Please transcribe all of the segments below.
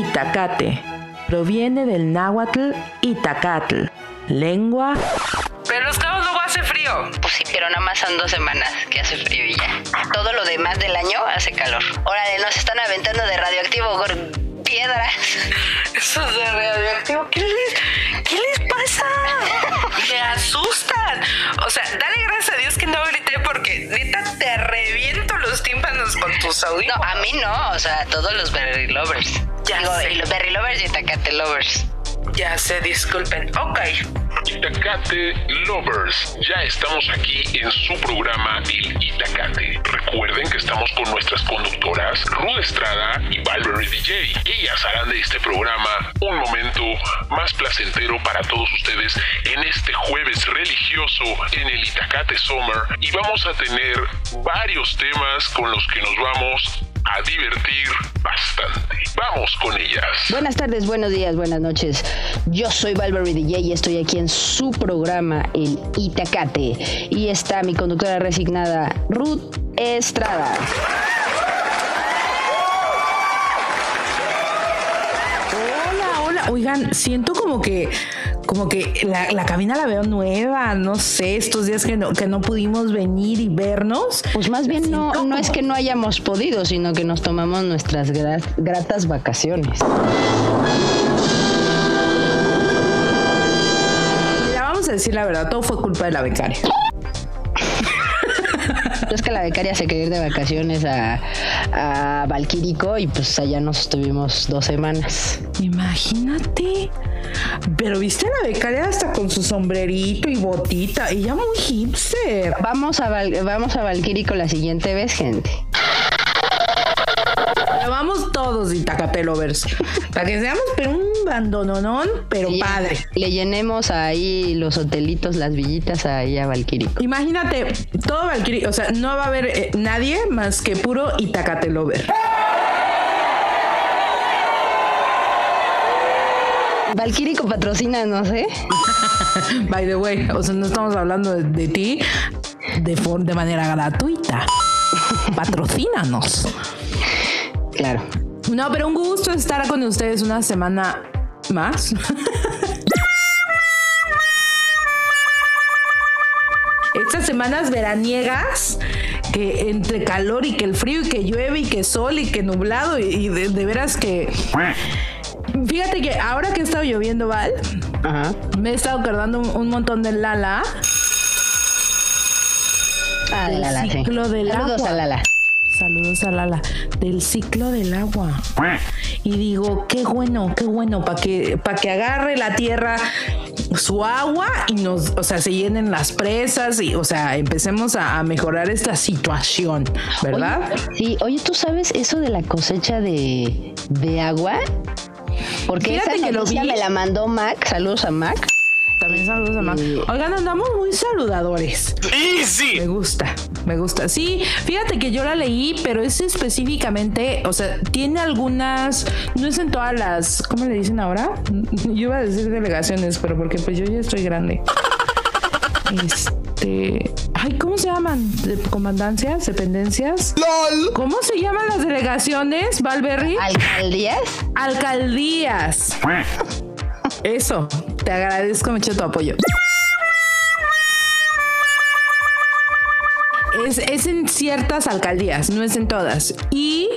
Itacate. Proviene del náhuatl Itacatl, lengua... Pero los cabos luego hace frío. Pues sí, pero nada más son dos semanas que hace frío y ya. Todo lo demás del año hace calor. Órale, nos están aventando de radioactivo con piedras. Eso es de radioactivo. ¿Qué les, qué les pasa? Me asustan. O sea, dale gracias a Dios que no grité porque neta te reviento los tímpanos con tus No, audífonos. a mí no, o sea, todos los berry lovers. Ya Digo, sé. y los berry lovers y tacate lovers. Ya sé, disculpen. Ok. Itacate Lovers, ya estamos aquí en su programa El Itacate. Recuerden que estamos con nuestras conductoras Ruth Estrada y Valverde DJ. Ellas harán de este programa un momento más placentero para todos ustedes en este jueves religioso en el Itacate Summer y vamos a tener varios temas con los que nos vamos a divertir bastante. Vamos con ellas. Buenas tardes, buenos días, buenas noches. Yo soy Valverde DJ y estoy aquí en su programa, el Itacate. Y está mi conductora resignada, Ruth Estrada. Hola, hola. Oigan, siento como que, como que la, la cabina la veo nueva. No sé, estos días que no, que no pudimos venir y vernos. Pues más bien no, no es que no hayamos podido, sino que nos tomamos nuestras gra- gratas vacaciones. Ya vamos a decir la verdad, todo fue culpa de la becaria. Es que la becaria se quería ir de vacaciones a, a Valquírico y pues allá nos estuvimos dos semanas. Imagínate. Pero viste a la becaria hasta con su sombrerito y botita. Ella muy hipster. Vamos a, Val- vamos a Valquírico la siguiente vez, gente. Lovers. Para que seamos, pero un bandononón, pero Y padre. Le llenemos ahí los hotelitos, las villitas ahí a Valquírico. Imagínate, todo Valkyrie, o sea, no va a haber eh, nadie más que puro Itacate Lover. Valquírico patrocina, no sé. By the way, o sea, no estamos hablando de, de ti de, de manera gratuita. Patrocínanos. Claro. No, pero un gusto estar con ustedes una semana más. Estas semanas veraniegas, que entre calor y que el frío y que llueve y que sol y que nublado y, y de, de veras que... Fíjate que ahora que ha estado lloviendo, Val, Ajá. me he estado acordando un, un montón de Lala. Ah, Del Lala, sí. ciclo del Saludos agua. a Lala. Saludos a Lala. Del ciclo del agua. Y digo, qué bueno, qué bueno, para que, para que agarre la tierra su agua y nos, o sea, se llenen las presas y, o sea, empecemos a, a mejorar esta situación, ¿verdad? Oye, sí, oye, ¿tú sabes eso de la cosecha de, de agua? Porque Fíjate esa que lo noticia vi. me la mandó Mac. Saludos a Mac. También saludos a. Sí. Oigan, andamos muy saludadores. ¡Easy! Me gusta, me gusta. Sí, fíjate que yo la leí, pero es específicamente, o sea, tiene algunas, no es en todas las, ¿cómo le dicen ahora? Yo iba a decir delegaciones, pero porque pues yo ya estoy grande. Este, ay, ¿cómo se llaman? ¿De ¿Comandancias? ¿Dependencias? ¿Cómo se llaman las delegaciones, Valberry? ¿Alcaldías? Alcaldías. Eso, te agradezco mucho tu apoyo. Es, es en ciertas alcaldías, no es en todas. Y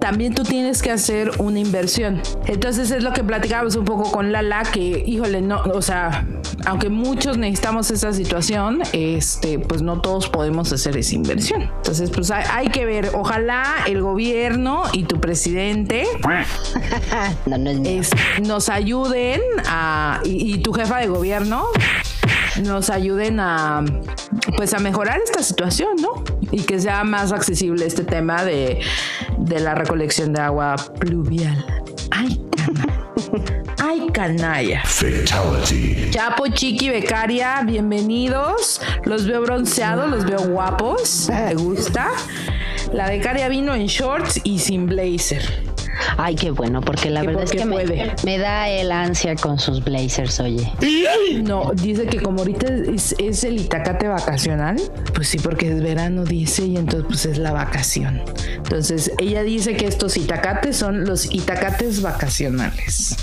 también tú tienes que hacer una inversión. Entonces es lo que platicábamos un poco con Lala, que híjole, no, o sea, aunque muchos necesitamos esa situación, este, pues no todos podemos hacer esa inversión. Entonces, pues hay, hay que ver, ojalá el gobierno y tu presidente No, no es mío. es- nos ayuden a, y, y tu jefa de gobierno nos ayuden a pues a mejorar esta situación, ¿no? Y que sea más accesible este tema de, de la recolección de agua pluvial. Ay, canalla. Fatality. Chapo, Chiqui, Becaria, bienvenidos. Los veo bronceados, los veo guapos. Me gusta. La becaria vino en shorts y sin blazer. Ay, qué bueno, porque la Que verdad es que me da el ansia con sus blazers, oye. No, dice que como ahorita es, es el Itacate vacacional, pues sí, porque es verano, dice, y entonces pues es la vacación. Entonces ella dice que estos Itacates son los Itacates vacacionales.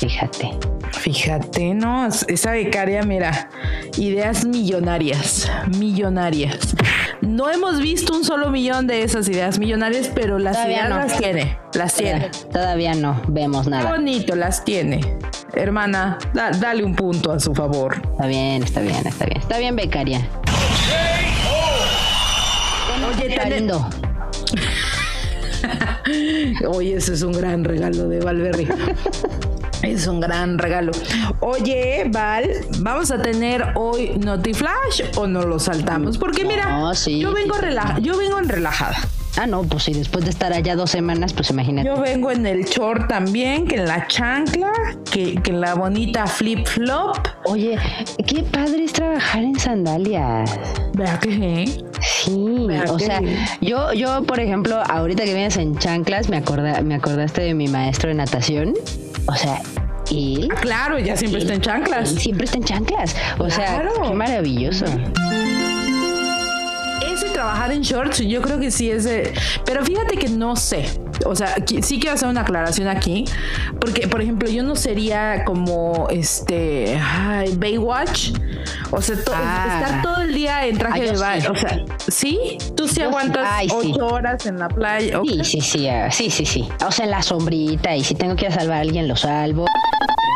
Fíjate. Fíjate, ¿no? Esa becaria, mira, ideas millonarias, millonarias. No hemos visto un solo millón de esas ideas millonarias, pero las Todavía ideas no. las tiene, las tiene. Todavía no vemos Qué nada. bonito, las tiene. Hermana, da- dale un punto a su favor. Está bien, está bien, está bien. Está bien, becaria. Oye, lindo. Oye, ese es un gran regalo de Valverde. Es un gran regalo. Oye, Val, ¿vamos a tener hoy Notiflash o no lo saltamos? Porque mira, No, sí, yo vengo sí, yo vengo en relajada. Ah, no, pues sí, después de estar allá dos semanas, pues imagínate. Yo vengo en el short también, que en la chancla, que, que en la bonita flip flop. Oye, qué padre es trabajar en sandalias. Vea que sí. Sí, ¿Verdad o que sea, sí? yo, yo, por ejemplo, ahorita que vienes en chanclas, me, acorda, me acordaste de mi maestro de natación. O sea, él, Ah, Claro, ya siempre está en chanclas. siempre está en chanclas. O sea, qué maravilloso. Eso y trabajar en shorts, yo creo que sí es de... Pero fíjate que no sé. O sea, sí quiero hacer una aclaración aquí. Porque, por ejemplo, yo no sería como este... Ay, Baywatch. O sea, to- Ah. estar todo el día en traje de baño. sí. O sea, ¿sí? ¿Tú sí Yo sí. aguantas sí. ocho horas en la playa? Sí, sí, sí, ah, sí, sí, sí. O sea, en la sombrita, y si tengo que salvar a alguien, lo salvo.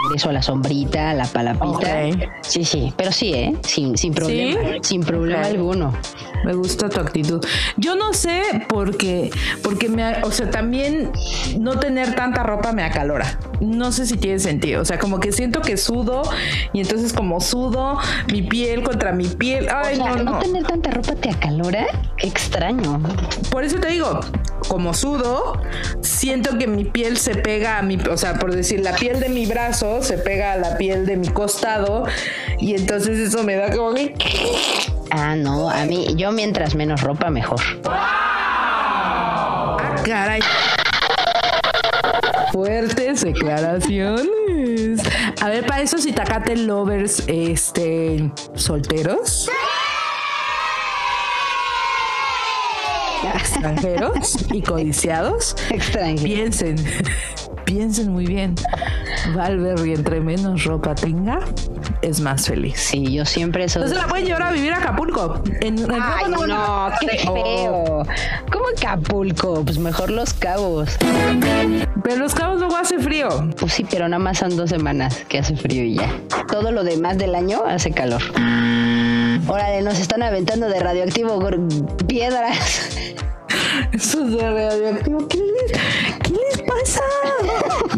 A la sombrita, a la palapita. Sí, sí, pero sí, ¿eh? Sin, sin problema. ¿Sí? Sin problema alguno. Me gusta tu actitud. Yo no sé porque, porque me, o sea, también no tener tanta ropa me acalora. No sé si tiene sentido. O sea, como que siento que sudo y entonces como sudo mi piel contra mi piel. Ay, o sea, no, no, no. tener tanta ropa te acalora. Qué extraño. Por eso te digo, como sudo, siento que mi piel se pega a mi, o sea, por decir, la piel de mi brazo se pega a la piel de mi costado y entonces eso me da como que Ah, no, a mí, yo mientras menos ropa, mejor. Ah, caray. Fuertes declaraciones. A ver, para esos Itacate lovers, este, solteros. Extranjeros y codiciados. Extranjero. Piensen, piensen muy bien. Valverde, entre menos ropa tenga, es más feliz. Sí, yo siempre soy. Entonces la pueden llevar a vivir a Acapulco. En, en Ay, ropa no, qué feo. ¿Cómo Acapulco? Pues mejor Los Cabos. Pero los cabos luego hace frío. Pues sí, pero nada más son dos semanas que hace frío y ya. Todo lo demás del año hace calor. Órale, nos están aventando de radioactivo piedras. Eso es de radioactivo. ¿Qué les, ¿Qué les pasa?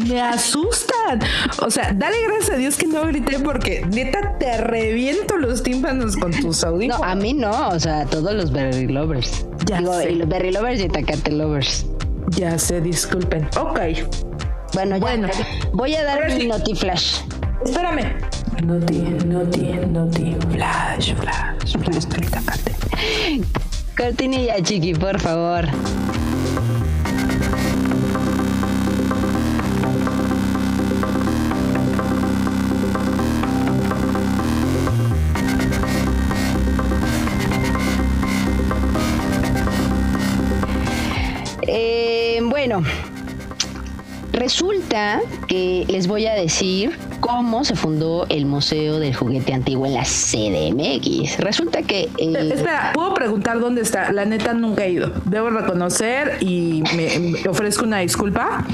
Me asustan. O sea, dale gracias a Dios que no grité porque neta te reviento los tímpanos con tus No, audífonos. a mí no, o sea, todos los Berry Lovers. Ya Digo, sé. y los Berry Lovers y Tacate Lovers. Ya sé, disculpen. Ok, Bueno, ya. Bueno. Voy a dar mi sí. notiflash. espérame. Noti, noti, noti, flash, flash, flash, tacate. Cortinilla, chiqui, por favor. Resulta que les voy a decir cómo se fundó el Museo del Juguete Antiguo en la CDMX. Resulta que... eh, Espera, ¿puedo preguntar dónde está? La neta nunca he ido. Debo reconocer y me, me ofrezco una disculpa.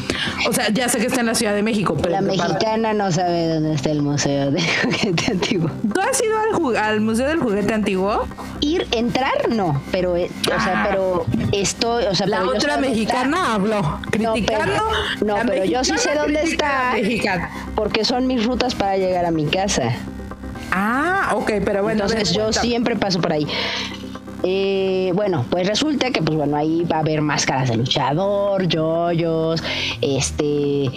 O sea, ya sé que está en la Ciudad de México, pero... la para- mexicana no sabe dónde está el Museo del Juguete Antiguo. ¿Tú has ido al, al Museo del Juguete Antiguo? Ir, entrar, no, pero, eh, o sea, Ah. pero estoy, o sea, La otra mexicana habló, criticando. pero- no, pero yo sí sé dónde está. mexicana. está, porque son mis rutas para llegar a mi casa. Ah, ok, pero bueno. ver, Entonces yo siempre paso por ahí. Eh, bueno, pues resulta que pues bueno, ahí va a haber máscaras de luchador, yoyos, este,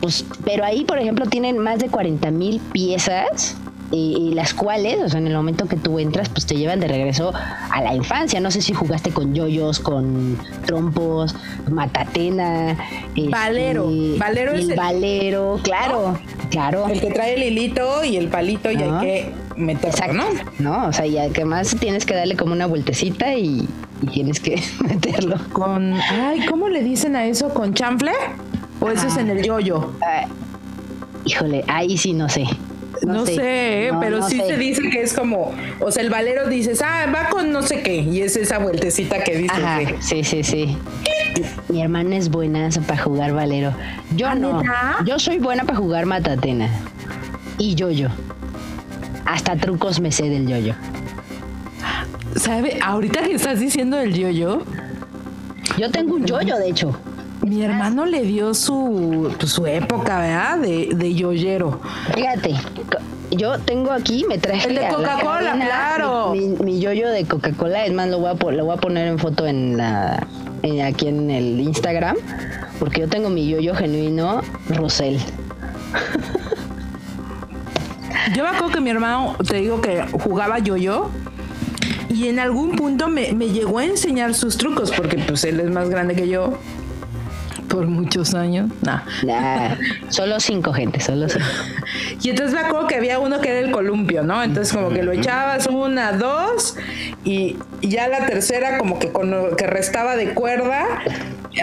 pues, pero ahí por ejemplo tienen más de 40 mil piezas y, las cuales, o sea, en el momento que tú entras, pues te llevan de regreso a la infancia. No sé si jugaste con yoyos, con trompos, matatena, este, valero, valero el, valero, claro, claro. El que trae el hilito y el palito y hay que meterlo, ¿no? No, o sea, y además tienes que darle como una vueltecita y, tienes que meterlo. Con, ay, ¿cómo le dicen a eso? ¿Con chanfle? ¿O eso es en el yoyo? Ah, híjole, ahí sí no sé. No, sé, ¿eh? pero sí se dice que es como, o sea, el valero dices, ah, va con no sé qué, y es esa vueltecita que dices. Ajá, sí, sí, sí. Mi hermana es buena para jugar valero. Yo ¿Ah, no. Yo soy buena para jugar matatena. Y yo-yo. Hasta trucos me sé del yo-yo. ¿Sabe? Ahorita que estás diciendo el yo-yo. Yo tengo un yo-yo, de hecho. Mi hermano le dio su, su época, ¿verdad? De, de yoyero. Fíjate, yo tengo aquí, me traje. El de Coca-Cola, claro. Mi, yoyo de Coca-Cola, es más, lo voy, a, lo voy a poner en foto en la, aquí en el Instagram, porque yo tengo mi yoyo genuino Rosel. Yo me acuerdo que mi hermano, te digo que jugaba yoyo y en algún punto me, me, llegó a enseñar sus trucos porque pues él es más grande que yo por muchos años. Nah. Solo cinco gente, solo cinco. y entonces me acuerdo que había uno que era el columpio, ¿no? Entonces como que lo echabas una, dos y ya la tercera como que con lo que restaba de cuerda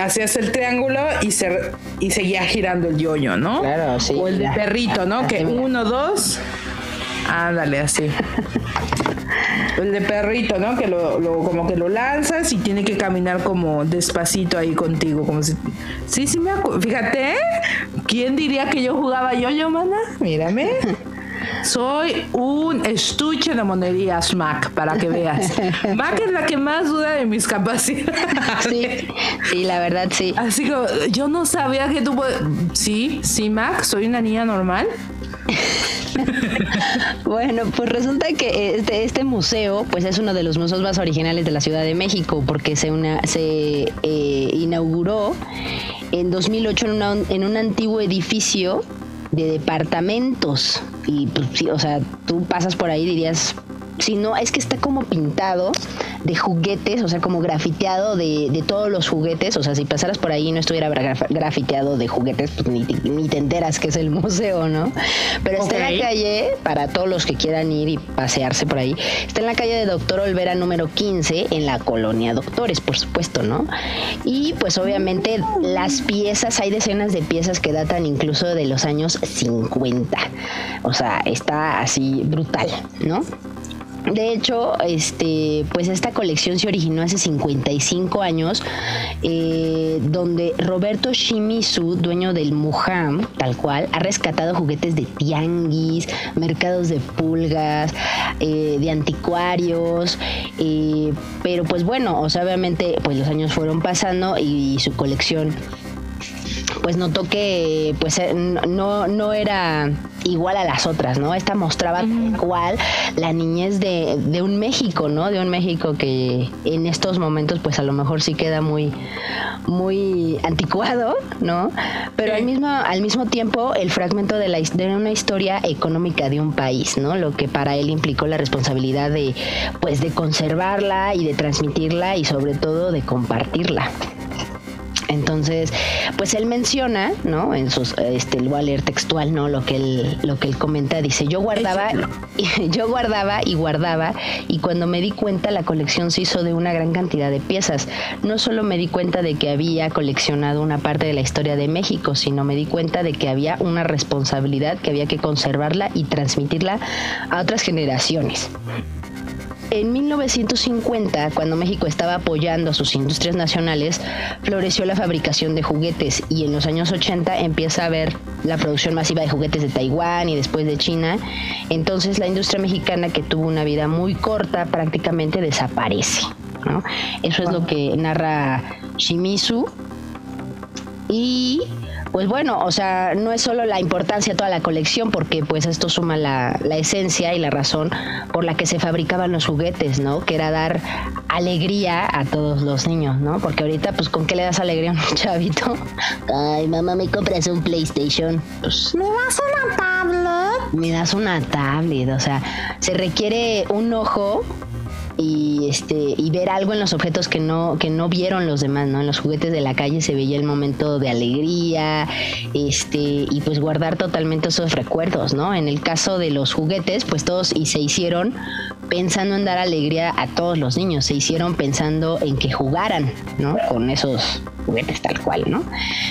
hacías el triángulo y se y seguía girando el yoyo, ¿no? Claro, sí. O el de perrito, ¿no? Que uno, dos, ándale así. El de perrito, ¿no? Que lo, como que lo lanzas y tiene que caminar como despacito ahí contigo, como si Sí, sí me acuerdo. Fíjate, ¿quién diría que yo jugaba yo-yo, mana? Mírame. Soy un estuche de monerías, Mac, para que veas. Mac es la que más duda de mis capacidades. Sí, sí, la verdad, sí. Así que yo no sabía que tú... Sí, sí, Mac, soy una niña normal. bueno, pues resulta que este, este, museo pues es uno de los museos más originales de la Ciudad de México porque se, una, eh, inauguró en 2008 en, en un antiguo edificio de departamentos. Y pues, sí, o sea, tú pasas por ahí y dirías, si no, es que está como pintado de juguetes, o sea, como grafiteado de, de, todos los juguetes. O sea, si pasaras por ahí y no estuviera grafiteado de juguetes, pues ni, ni, te enteras que es el museo, ¿no? Pero está en la calle, para todos los que quieran ir y pasearse por ahí, está en la calle de Doctor Olvera número 15, en la colonia Doctores, por supuesto, ¿no? Y pues obviamente las piezas, hay decenas de piezas que datan incluso de los años 50. O sea, está así brutal, ¿no? De hecho, este, pues esta colección se originó hace 55 años, eh, donde Roberto Shimizu, dueño del Muham, tal cual, ha rescatado juguetes de tianguis, mercados de pulgas, eh, de anticuarios, eh, pero pues bueno, o sea, obviamente, pues los años fueron pasando y su colección pues notó que pues no, no era igual a las otras, ¿no? Esta mostraba cual la niñez de, de, un México, ¿no? De un México que en estos momentos pues a lo mejor sí queda muy, muy anticuado, ¿no? Pero al, mismo, al mismo tiempo el fragmento de, la, de una historia económica de un país, ¿no? Lo que para él implicó la responsabilidad de pues de conservarla y de transmitirla y sobre todo de compartirla. Entonces, pues él menciona, ¿no? En sus, este, lo voy a leer textual, ¿no? Lo que él, lo que él comenta, dice, yo guardaba, yo guardaba y guardaba, y cuando me di cuenta la colección se hizo de una gran cantidad de piezas. No solo me di cuenta de que había coleccionado una parte de la historia de México, sino me di cuenta de que había una responsabilidad que había que conservarla y transmitirla a otras generaciones. En 1950, cuando México estaba apoyando a sus industrias nacionales, floreció la fabricación de juguetes y en los años 80 empieza a haber la producción masiva de juguetes de Taiwán y después de China. Entonces la industria mexicana que tuvo una vida muy corta prácticamente desaparece. Eso es lo que narra Shimizu. Y pues bueno, o sea, no es solo la importancia de toda la colección, porque pues esto suma la, la, esencia y la razón por la que se fabricaban los juguetes, ¿no? Que era dar alegría a todos los niños, ¿no? Porque ahorita, pues, ¿con qué le das alegría a un chavito? Ay, mamá, me compras un PlayStation. Pues, ¿Me das una tablet? me das una tablet, o sea, se requiere un ojo y este y ver algo en los objetos que no que no vieron los demás no en los juguetes de la calle se veía el momento de alegría este y pues guardar totalmente esos recuerdos no en el caso de los juguetes pues todos y se hicieron pensando en dar alegría a todos los niños se hicieron pensando en que jugaran no con esos juguetes tal cual no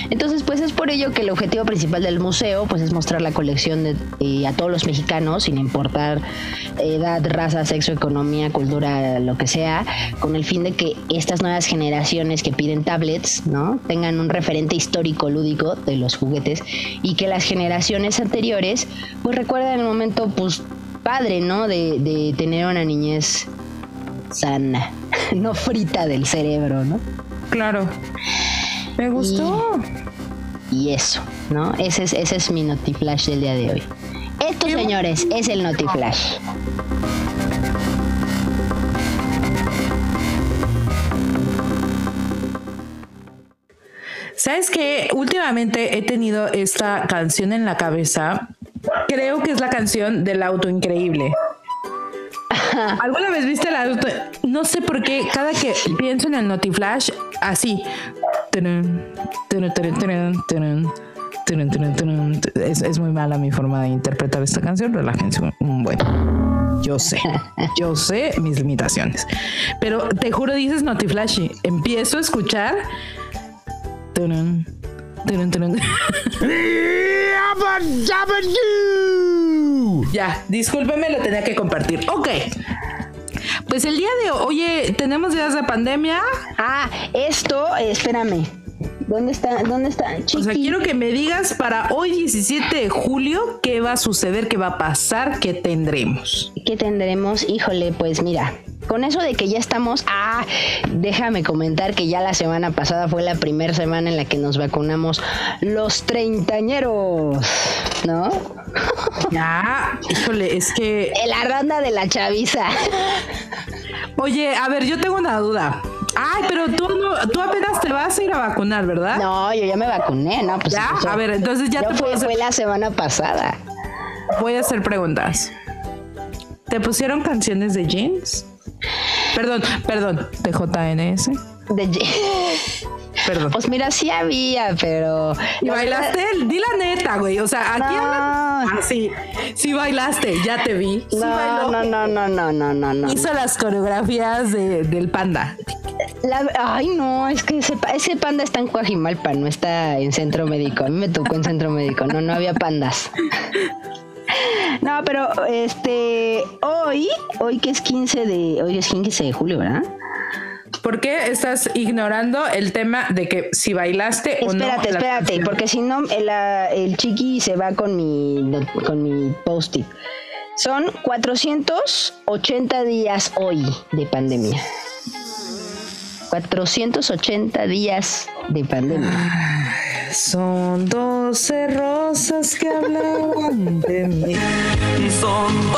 entonces pues es por ello que el objetivo principal del museo pues es mostrar la colección de, eh, a todos los mexicanos sin importar edad raza sexo economía cultura lo que sea, con el fin de que estas nuevas generaciones que piden tablets, ¿no? Tengan un referente histórico lúdico de los juguetes y que las generaciones anteriores, pues recuerden el momento, pues, padre, ¿no? De, tener una niñez sana, no frita del cerebro, ¿no? Claro. Me gustó. Y, eso, ¿no? Ese es, ese es mi Notiflash del día de hoy. Esto, señores, es el Notiflash. ¿Sabes qué? Últimamente he tenido esta canción en la cabeza. Creo que es la canción del auto increíble. ¿Alguna vez viste el auto? No sé por qué cada que pienso en el Notiflash, así. Es, muy mala mi forma de interpretar esta canción. Relájense un buen. Yo sé, yo sé mis limitaciones. Pero te juro, dices Notiflash. Empiezo a escuchar ya, discúlpeme, lo tenía que compartir. Ok. Pues el día de hoy, oye, tenemos días de pandemia. Ah, esto, espérame. ¿Dónde está? ¿Dónde está? O sea, quiero que me digas para hoy 17 de julio qué va a suceder, qué va a pasar, qué tendremos. ¿Qué tendremos? Híjole, pues mira, con eso de que ya estamos, ah, déjame comentar que ya la semana pasada fue la primera semana en la que nos vacunamos los treintañeros, ¿no? Ya, híjole, es que... La ronda de la chaviza. Oye, a ver, yo tengo una duda. Ay, pero tú no, tú apenas te vas a ir a vacunar, ¿verdad? No, yo ya me vacuné, ¿no? Pues ya, a ver, entonces ya te fue, fue la semana pasada. Voy a hacer preguntas. ¿Te pusieron canciones de jeans? Perdón, perdón, de JNS. De Perdón. Pues mira, sí había, pero. ¿Y bailaste? Di la neta, güey. O sea, aquí no. Ah, sí, sí bailaste, ya te vi. no, no, no, no, no, no, no, no. Hizo las coreografías de, del panda. ay, no, es que ese, ese panda está en Coajimalpa, no está en centro médico. A mí me tocó en centro médico, no, no había pandas. No, pero este hoy, hoy que es 15 de, hoy es 15 de julio, ¿verdad? ¿Por qué estás ignorando el tema de que si bailaste o no? Espérate, espérate, porque si no el, el, chiqui se va con mi con mi post-it. Son 480 días hoy de pandemia. 480 días de pandemia. Son 12 rosas que hablaban de mí. Son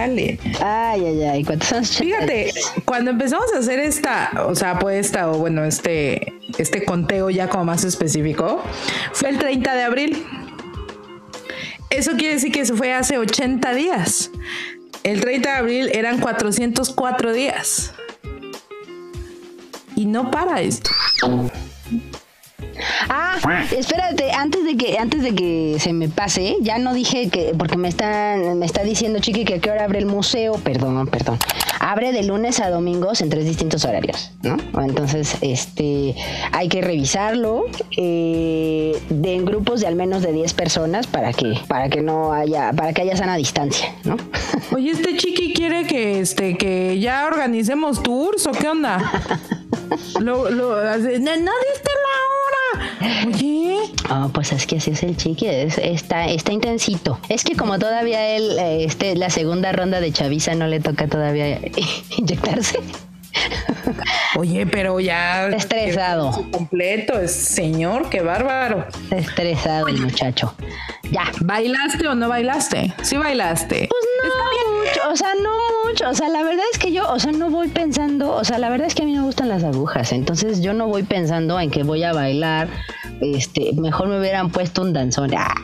Chale. Ay, ay, ay. ¿Cuántos Fíjate, cuando empezamos a hacer esta, o sea, apuesta o bueno, este este conteo ya como más específico, fue el 30 de abril. Eso quiere decir que se fue hace 80 días. El 30 de abril eran 404 días. Y no para esto. Ah, espérate, antes de que antes de que se me pase, ya no dije que porque me están me está diciendo Chiqui que a qué hora abre el museo, perdón, perdón. Abre de lunes a domingos en tres distintos horarios, ¿no? Entonces, este hay que revisarlo eh, de en grupos de al menos de 10 personas para que para que no haya para que haya sana distancia, ¿no? Oye, este Chiqui quiere que este que ya organicemos tours o qué onda? lo, lo, no diste la hora. Oye. Oh, pues es que así es el chiqui, está, está intensito. Es que como todavía él, este, la segunda ronda de Chavisa no le toca todavía inyectarse. Oye, pero ya. Estresado. Completo, es señor, qué bárbaro. Estresado el muchacho. Ya. ¿Bailaste o no bailaste? Sí, bailaste. Pues no mucho, o sea, no mucho. O sea, la verdad es que yo, o sea, no voy pensando, o sea, la verdad es que a mí me gustan las agujas. Entonces yo no voy pensando en que voy a bailar. Este, mejor me hubieran puesto un danzón. Ah.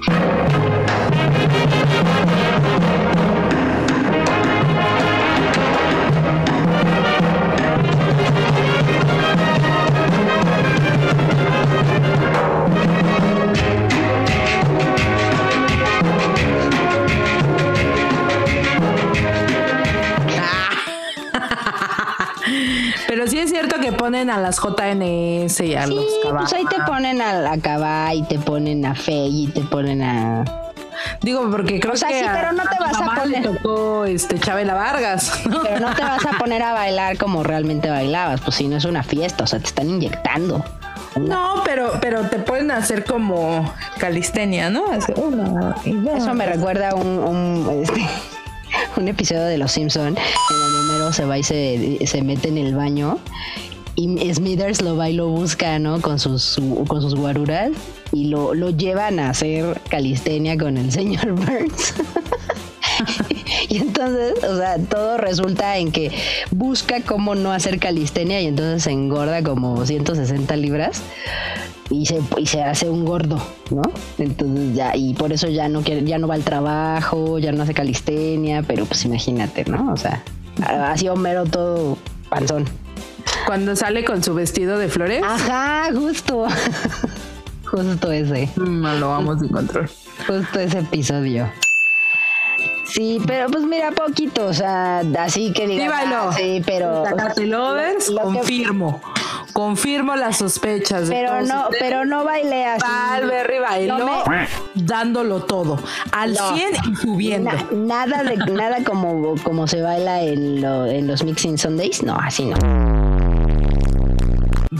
Ponen a las JNS y a los Sí, caballos. pues ahí te ponen a la Cabá y te ponen a Fey y te ponen a. Digo, porque creo O sea, que sí, a- pero no te a vas a poner- tocó este Chabela Vargas, ¿no? Pero no te vas a poner a bailar como realmente bailabas, pues si no es una fiesta, o sea, te están inyectando. No, pero, pero te pueden hacer como calistenia, ¿no? Eso me recuerda a un, un, este, un episodio de Los Simpson en donde Homero se va y se, se mete en el baño y Smithers lo va y lo busca, ¿no? Con sus, su- con sus guaruras y lo, lo llevan a hacer calistenia con el señor Burns. Y entonces, o sea, todo resulta en que busca cómo no hacer calistenia y entonces se engorda como 160 libras y se, y se hace un gordo, ¿no? Entonces ya, y por eso ya no quiere, ya no va al trabajo, ya no hace calistenia, pero pues imagínate, ¿no? O sea, así Homero todo panzón. Cuando sale con su vestido de flores, Ajá, justo. justo ese. no lo vamos a encontrar. Justo ese episodio. Sí, pero pues mira, poquito, o sea, así que diga. Sí, bailó. Sí, pero. Lovers, Lo que- confirmo. Confirmo las sospechas de Pero todos no, ustedes. pero no bailé así. Valberry bailó No dándolo todo, al No. 100 y subiendo. Na- nada de nada como, como se baila en, lo- en los Mixing Sundays, no, así no.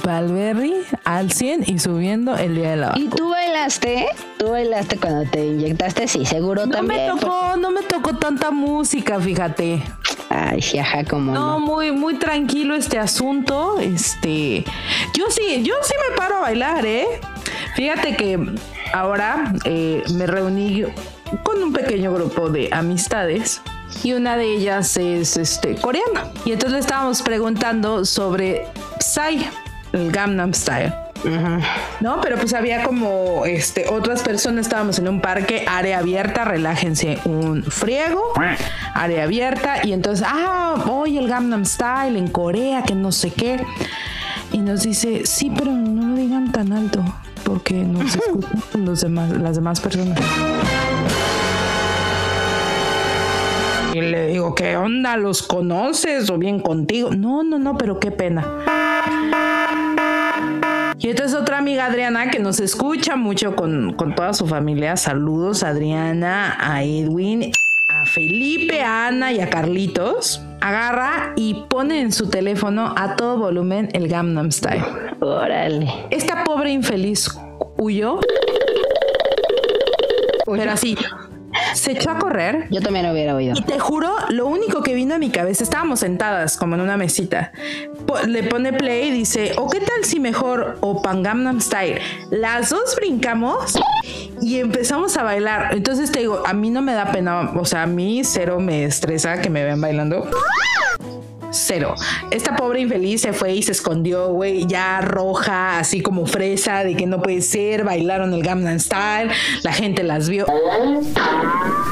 Valberry al 100 y subiendo el día de la ¿Y tú bailaste? ¿Tú bailaste cuando te inyectaste? Sí, seguro No también. me tocó, no me tocó tanta música, fíjate. Ay, ajá, como No, no. muy, muy tranquilo este asunto. Este, yo sí, yo sí me paro a bailar, ¿eh? Fíjate que ahora eh, me reuní con un pequeño grupo de amistades y una de ellas es este coreana. Y entonces le estábamos preguntando sobre Psy, el Gangnam Style. No, pero pues había como este otras personas, estábamos en un parque, área abierta, relájense, un friego, área abierta, y entonces, ah, hoy el Gangnam Style en Corea, que no sé qué. Y nos dice, sí, pero no lo digan tan alto, porque nos escuchan los demás, las demás personas. Y le digo, ¿qué onda? ¿Los conoces o bien contigo? No, no, no, pero qué pena. Y entonces otra amiga Adriana que nos escucha mucho con, con toda su familia. Saludos a Adriana, a Edwin, a Felipe, a Ana y a Carlitos. Agarra y pone en su teléfono a todo volumen el Gangnam Style. Órale. Esta pobre infeliz huyó. Pero así, se echó a correr. Yo también lo hubiera oído. Y te juro, lo único que vino a mi cabeza, estábamos sentadas como en una mesita. Po- le pone play y dice, ¿o qué tal si mejor o Gangnam Style? Las dos brincamos y empezamos a bailar. Entonces te digo, a mí no me da pena, o sea, a mí cero me estresa que me vean bailando. Cero. Esta pobre infeliz se fue y se escondió, güey, ya roja, así como fresa, de que no puede ser. Bailaron el Gangnam Style, la gente las vio.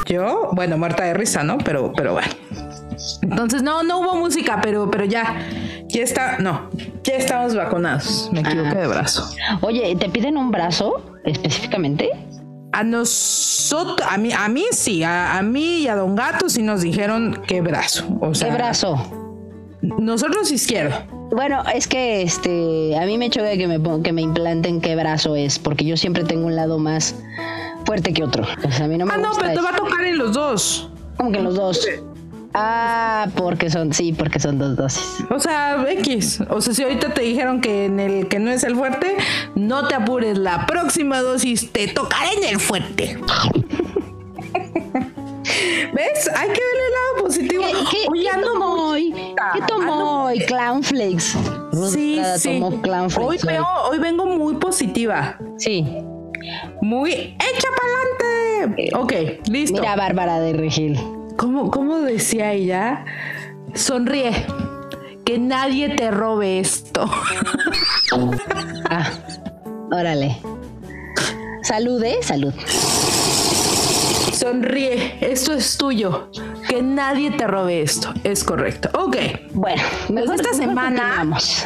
Yo, bueno, muerta de risa, ¿no? Pero, pero bueno. Entonces, no, no hubo música, pero, pero ya, ya está, no, ya estamos vacunados. Me equivoqué de brazo. Oye, ¿te piden un brazo específicamente? A nosotros, a mí, a mí sí, a, a mí y a Don Gato sí nos dijeron qué brazo. O sea, ¿Qué brazo? Nosotros izquierdo. Bueno, es que este a mí me choca que me que me implanten qué brazo es, porque yo siempre tengo un lado más fuerte que otro. O sea, a mí no me Ah, no, pero te va a tocar en los dos. Como que los dos. Ah, porque son, sí, porque son dos dosis. O sea, X. O sea, si ahorita te dijeron que en el que no es el fuerte, no te apures. La próxima dosis te tocará en el fuerte. ¿Ves? Hay que ver el lado positivo. ¿Qué, qué, Oye, qué ando tomó hoy? ¿Qué tomó hoy? Clownflakes. Sí, sí. tomó Hoy, veo, hoy vengo muy positiva. Sí. Muy hecha para adelante. Ok, listo. Mira, Bárbara de Regil. ¿Cómo, ¿Cómo decía ella? Sonríe. Que nadie te robe esto. Ah, órale. Salud, ¿eh? Salud. Sonríe. Esto es tuyo. Que nadie te robe esto. Es correcto. Ok. Bueno, mejor, esta mejor semana- continuamos.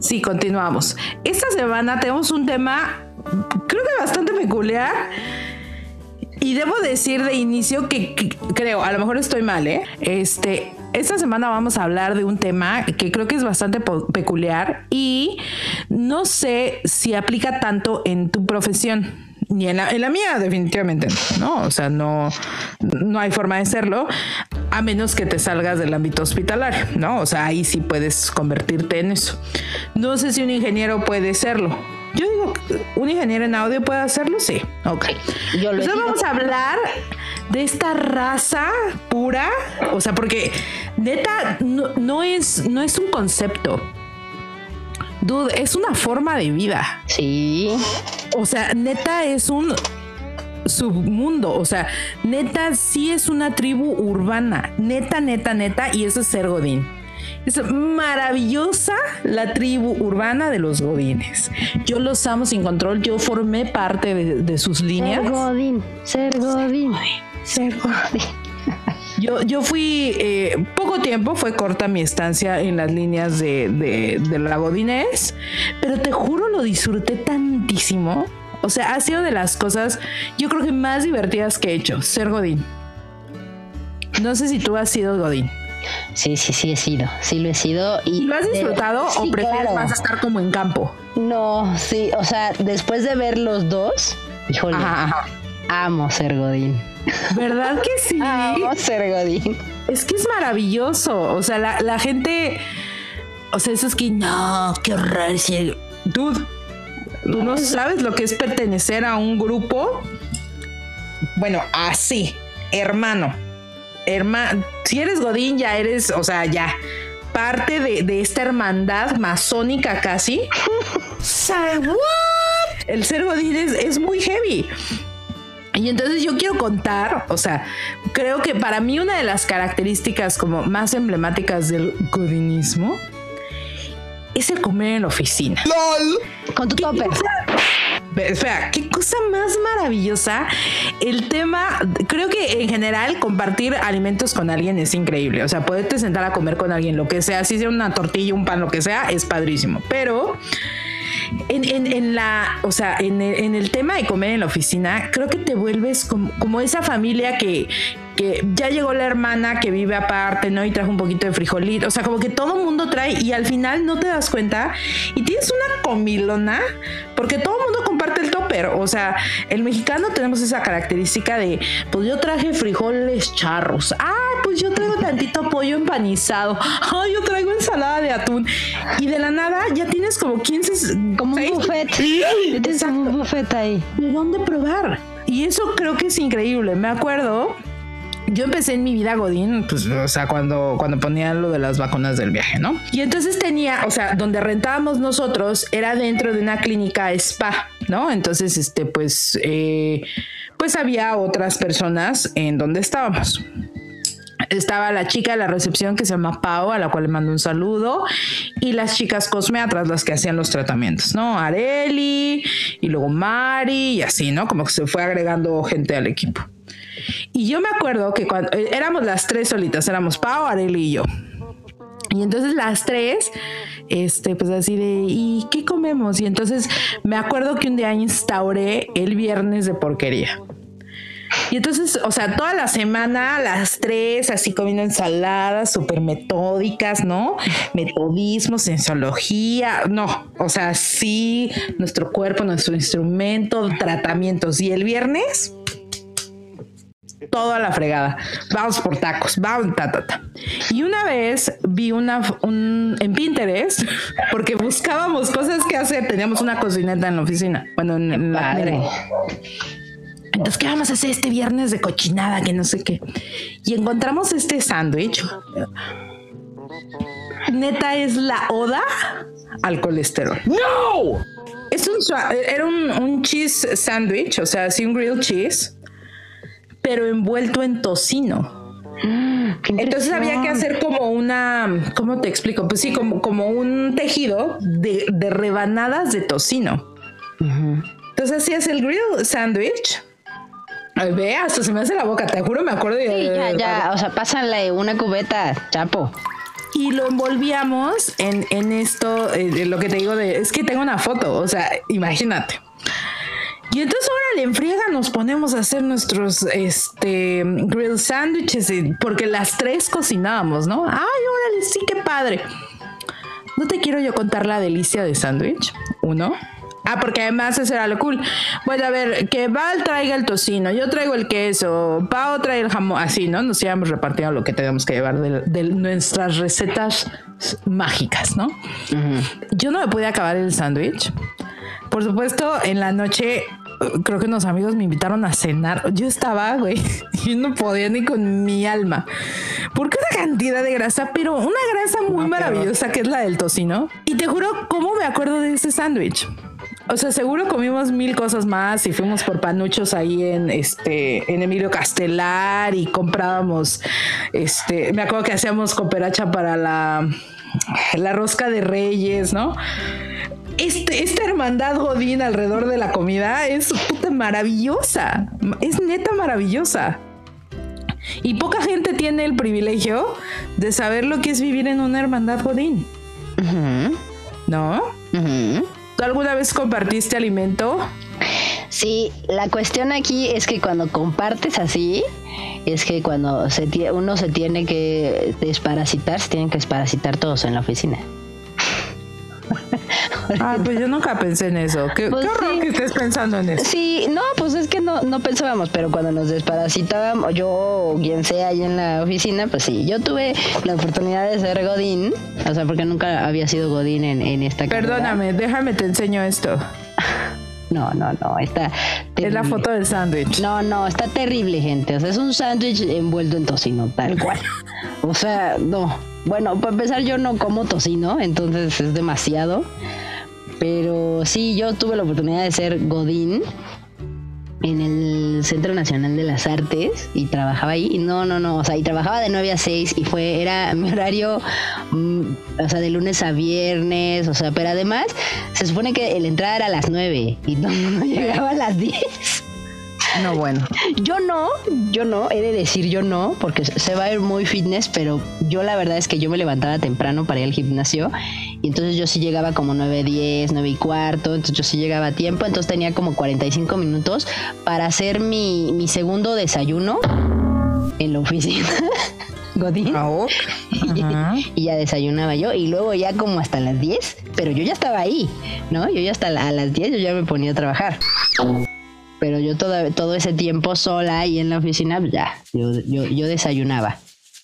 Sí, continuamos. Esta semana tenemos un tema, creo que bastante peculiar. Y debo decir de inicio que, que creo, a lo mejor estoy mal, ¿eh? Este, esta semana vamos a hablar de un tema que creo que es bastante peculiar y no sé si aplica tanto en tu profesión. Ni en la, en la mía, definitivamente no, O sea, no, no hay forma de serlo, a menos que te salgas del ámbito hospitalario, ¿no? O sea, ahí sí puedes convertirte en eso. No sé si un ingeniero puede serlo. Yo digo, que ¿un ingeniero en audio puede hacerlo? Sí. Ok. Yo lo he Entonces sido. vamos a hablar de esta raza pura, o sea, porque neta no, no es, no es un concepto. Dude, es una forma de vida. Sí. O sea, neta es un submundo. O sea, neta sí es una tribu urbana. Neta, neta, neta. Y eso es ser Godín. Es maravillosa la tribu urbana de los Godines. Yo los amo sin control. Yo formé parte de, de sus líneas. Ser Godín, ser Godín, ser Godín. Yo, yo fui eh, poco tiempo, fue corta mi estancia en las líneas de, de, de pero te juro lo disfruté tantísimo. O sea, ha sido de las cosas, yo creo que más divertidas que he hecho, ser Godín. No sé si tú has sido Godín. Sí, sí, sí he sido, sí lo he sido. ¿Y ¿Lo has de- disfrutado Sí, o prefieres claro. más estar como en campo? No, sí, o sea, después de ver los dos, híjole, Ajá, ajá. amo ser Godín. ¿Verdad que sí? Amo ser Godín. Es que es maravilloso. O sea, la, la gente. O sea, eso es que no, qué horror. Dude, tú no sabes lo que es pertenecer a un grupo. Bueno, así, hermano. Hermano, si eres Godín, ya eres, o sea, ya parte de, de esta hermandad masónica casi. What? El ser Godín es, es muy heavy. Y entonces yo quiero contar, o sea, creo que para mí una de las características como más emblemáticas del godinismo es el comer en la oficina. Con tu topper. Ve, Espera, qué cosa más maravillosa. El tema, creo que en general compartir alimentos con alguien es increíble. O sea, poderte sentar a comer con alguien, lo que sea, si sea una tortilla, un pan, lo que sea, es padrísimo. Pero en, en- la, o sea, en el, en el tema de comer en la oficina, creo que te vuelves como, como esa familia que, que ya llegó la hermana que vive aparte, ¿no? Y trajo un poquito de frijolito. O sea, como que todo mundo trae y al final no te das cuenta y tienes una comilona porque todo el mundo comparte el topper. O sea, el mexicano tenemos esa característica de, pues yo traje frijoles charros. Ah, yo traigo tantito pollo empanizado. Ah, yo traigo ensalada de atún. Y de la nada ya tienes como 15... Como un buffet. Tienes como un buffet ahí. ¿De dónde probar? Y eso creo que es increíble. Me acuerdo, yo empecé en mi vida Godín, pues, o sea, cuando, cuando ponían lo de las vacunas del viaje, ¿no? Y entonces tenía, o sea, donde rentábamos nosotros era dentro de una clínica spa, ¿no? Entonces, este, pues, eh, pues había otras personas en donde estábamos. Estaba la chica de la recepción que se llama Pau, a la cual le mando un saludo, y las chicas cosmeatras, las que hacían los tratamientos, ¿no? Areli, y luego Mari, y así, ¿no? Como que se fue agregando gente al equipo. Y yo me acuerdo que cuando eh, éramos las tres solitas, éramos Pau, Areli y yo. Y entonces las tres, este, pues así de, ¿y qué comemos? Y entonces me acuerdo que un día instauré el viernes de porquería. Y entonces, o sea, toda la semana, las tres, así comiendo ensaladas súper metódicas, ¿no? Metodismo, cienciología, no, o sea, sí, nuestro cuerpo, nuestro instrumento, tratamientos. Y el viernes, todo a la fregada. Vamos por tacos, vamos, ta, ta, ta. Y una vez vi una un, en Pinterest, porque buscábamos cosas que hacer, teníamos una cocineta en la oficina, bueno, en, en la. Entonces, ¿qué vamos a hacer este viernes de cochinada? Que no sé qué. Y encontramos este sándwich. Neta es la oda al colesterol. No! Es un, era un, un cheese sandwich, o sea, así un grilled cheese, pero envuelto en tocino. Entonces había que hacer como una, ¿cómo te explico? Pues sí, como, como un tejido de, de rebanadas de tocino. Entonces hacías el grilled sandwich. Ay, Ve, hasta se me hace la boca, te juro, me acuerdo de... Sí, ya, ya, o sea, pásale una cubeta, chapo. y lo envolvíamos en, en esto, eh, lo que te digo de, es que tengo una foto, o sea, imagínate. Y entonces ahora en friega nos ponemos a hacer nuestros este grill sándwiches eh, porque las tres cocinábamos, ¿no? Ay, órale, sí, qué padre. No te quiero yo contar la delicia de sándwich, uno. Ah, porque además eso era lo cool. Bueno, a ver, que Val traiga el tocino, yo traigo el queso, Pau trae el jamón, así, ¿no? Nos íbamos repartiendo lo que tenemos que llevar de, de nuestras recetas mágicas, ¿no? Yo no me pude acabar el sándwich. Por supuesto, en la noche, creo que unos amigos me invitaron a cenar. Yo estaba, güey, yo no podía ni con mi alma. Porque una cantidad de grasa, pero una grasa muy maravillosa que es la del tocino. Y te juro, ¿cómo me acuerdo de ese sándwich? O sea, seguro comimos mil cosas más y fuimos por panuchos ahí en este en Emilio Castelar y comprábamos este, me acuerdo que hacíamos cooperacha para la la rosca de Reyes, ¿no? Este, esta hermandad Godín alrededor de la comida es puta maravillosa. Es neta maravillosa. Y poca gente tiene el privilegio de saber lo que es vivir en una hermandad Godín. ¿No? ¿Tú alguna vez compartiste alimento? Sí, la cuestión aquí es que cuando compartes así, es que cuando se uno se tiene que desparasitar, se tienen que desparasitar todos en la oficina. Ah, pues yo nunca pensé en eso. Qué, Pues qué horror sí. que estés pensando en eso. Sí, no, pues es que no, no pensábamos, pero cuando nos desparasitábamos, yo o quien sea ahí en la oficina, pues sí, yo tuve la oportunidad de ser Godín, o sea, porque nunca había sido Godín en, en esta carrera. Perdóname, déjame te enseño esto. No, no, no, está Es terrible. la foto del sándwich. No, no, está terrible, gente. O sea, es un sándwich envuelto en tocino, tal cual. O sea, no. Bueno, para empezar, yo no como tocino, entonces es demasiado. Pero sí, yo tuve la oportunidad de ser Godín en el Centro Nacional de las Artes y trabajaba ahí. No, no, no. O sea, y trabajaba de 9 a 6 y fue, era mi horario, mm, o sea, de lunes a viernes. O sea, pero además se supone que el entrada era a las 9 y mundo llegaba a las 10. No, bueno. Yo no, yo no, he de decir yo no, porque se va a ir muy fitness, pero yo la verdad es que yo me levantaba temprano para ir al gimnasio y entonces yo sí llegaba como 9, 10, 9 y cuarto, entonces yo sí llegaba a tiempo, entonces tenía como 45 minutos para hacer mi, mi segundo desayuno en la oficina. Godín. Ajá. y ya desayunaba yo y luego ya como hasta las 10, pero yo ya estaba ahí, ¿no? Yo ya hasta la- a las 10 yo ya me ponía a trabajar. Pero yo toda, todo ese tiempo sola ahí en la oficina, pues ya, yo, yo, yo desayunaba.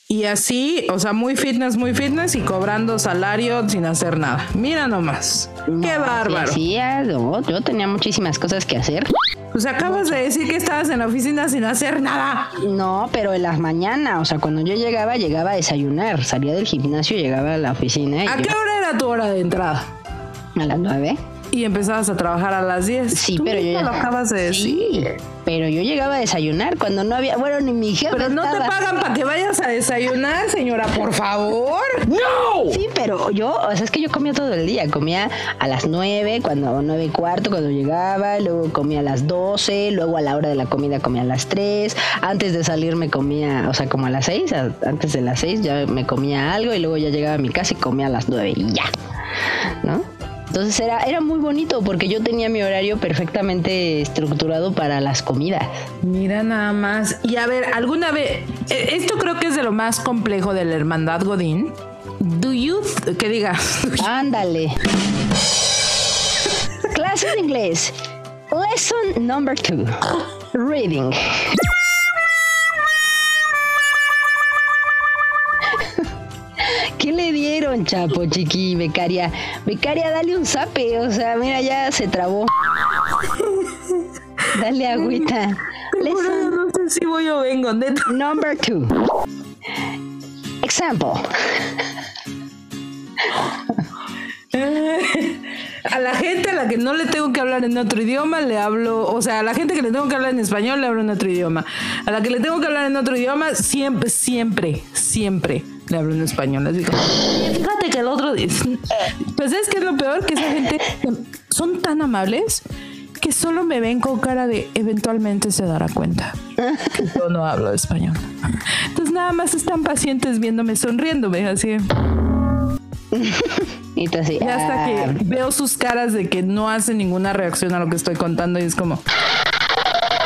Y así, o sea, muy fitness, muy fitness y cobrando salario sin hacer nada. Mira nomás. Qué bárbaro. Sí, no, yo tenía muchísimas cosas que hacer. Pues acabas de decir que estabas en la oficina sin hacer nada. No, pero en las mañanas, o sea, cuando yo llegaba, llegaba a desayunar. Salía del gimnasio, llegaba a la oficina y ¿A yo- qué hora era tu hora de entrada? a las 9. Y empezabas a trabajar a las 10. Sí, Tú pero yo ya lo acabas de decir. Sí, pero yo llegaba a desayunar cuando no había, bueno, ni mi jefe Pero no te pagan para que vayas a desayunar, señora, por favor. Sí, pero yo, o sea, es que yo comía todo el día. Comía a las 9, cuando nueve y cuarto, cuando llegaba, luego comía a las 12, luego a la hora de la comida comía a las 3, antes de salir me comía, o sea, como a las 6, a- antes de las 6 ya me comía algo y luego ya llegaba a mi casa y comía a las 9 y ya, ¿no? Entonces era, era muy bonito porque yo tenía mi horario perfectamente estructurado para las comidas. Mira nada más. Y a ver, alguna vez, eh, esto creo que es de lo más complejo de la hermandad Godín. Do you, que diga, Ándale. Clase de inglés. Lesson number two. Reading. ¿Qué le dieron, Chapo, chiqui, becaria? Becaria, dale un zape. O sea, mira, ya se trabó. Dale agüita. Lesson no sé si voy o vengo, neta. number two. Example. A la gente a la que no le tengo que hablar en otro idioma, le hablo, o sea, a la gente que le tengo que hablar en español, le hablo en otro idioma. A la que le tengo que hablar en otro idioma, siempre, siempre, siempre le hablo en español. Les digo, fíjate que el otro dice, pues es que es lo peor, que esa gente son tan amables que solo me ven con cara de eventualmente se dará cuenta que yo no hablo español. Entonces nada más están pacientes viéndome sonriéndome así. Y tú así, Y hasta ah, que veo sus caras de que no hacen ninguna reacción a lo que estoy contando y es como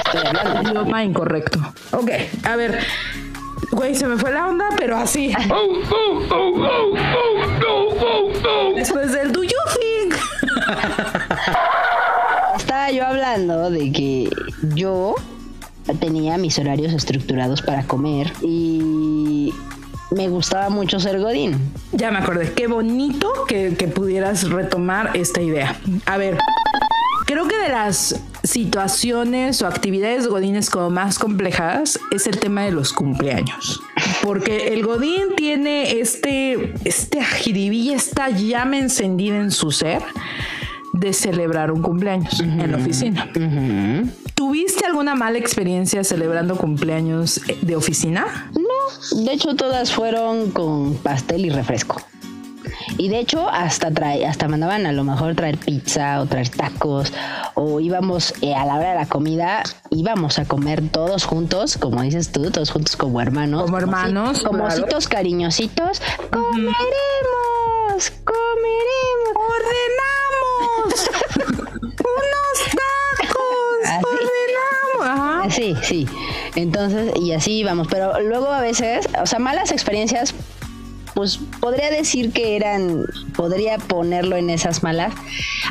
estoy hablando. idioma incorrecto. Ok, a ver. Güey, se me fue la onda, pero así. Oh, oh, oh, oh, oh, no, oh, no. Después del do you think. Estaba yo hablando de que yo tenía mis horarios estructurados para comer y me gustaba mucho ser Godín. Ya me acordé. Qué bonito que, que pudieras retomar esta idea. A ver, creo que de las situaciones o actividades godines como más complejas es el tema de los cumpleaños. Porque el godín tiene este, este ajiribí, esta llama encendida en su ser de celebrar un cumpleaños en la oficina. ¿Tuviste alguna mala experiencia celebrando cumpleaños de oficina? No, de hecho todas fueron con pastel y refresco. Y de hecho hasta trae, hasta mandaban a lo mejor traer pizza o traer tacos o íbamos eh, a la hora de la comida íbamos a comer todos juntos, como dices tú, todos juntos como hermanos, Como hermanos, como claro. ositos cariñositos, comeremos, comeremos. ¡Ordenamos! ¡Unos tacos! Así. Sí, sí. Entonces, y así íbamos. Pero luego a veces, o sea, malas experiencias, pues podría decir que eran, podría ponerlo en esas malas.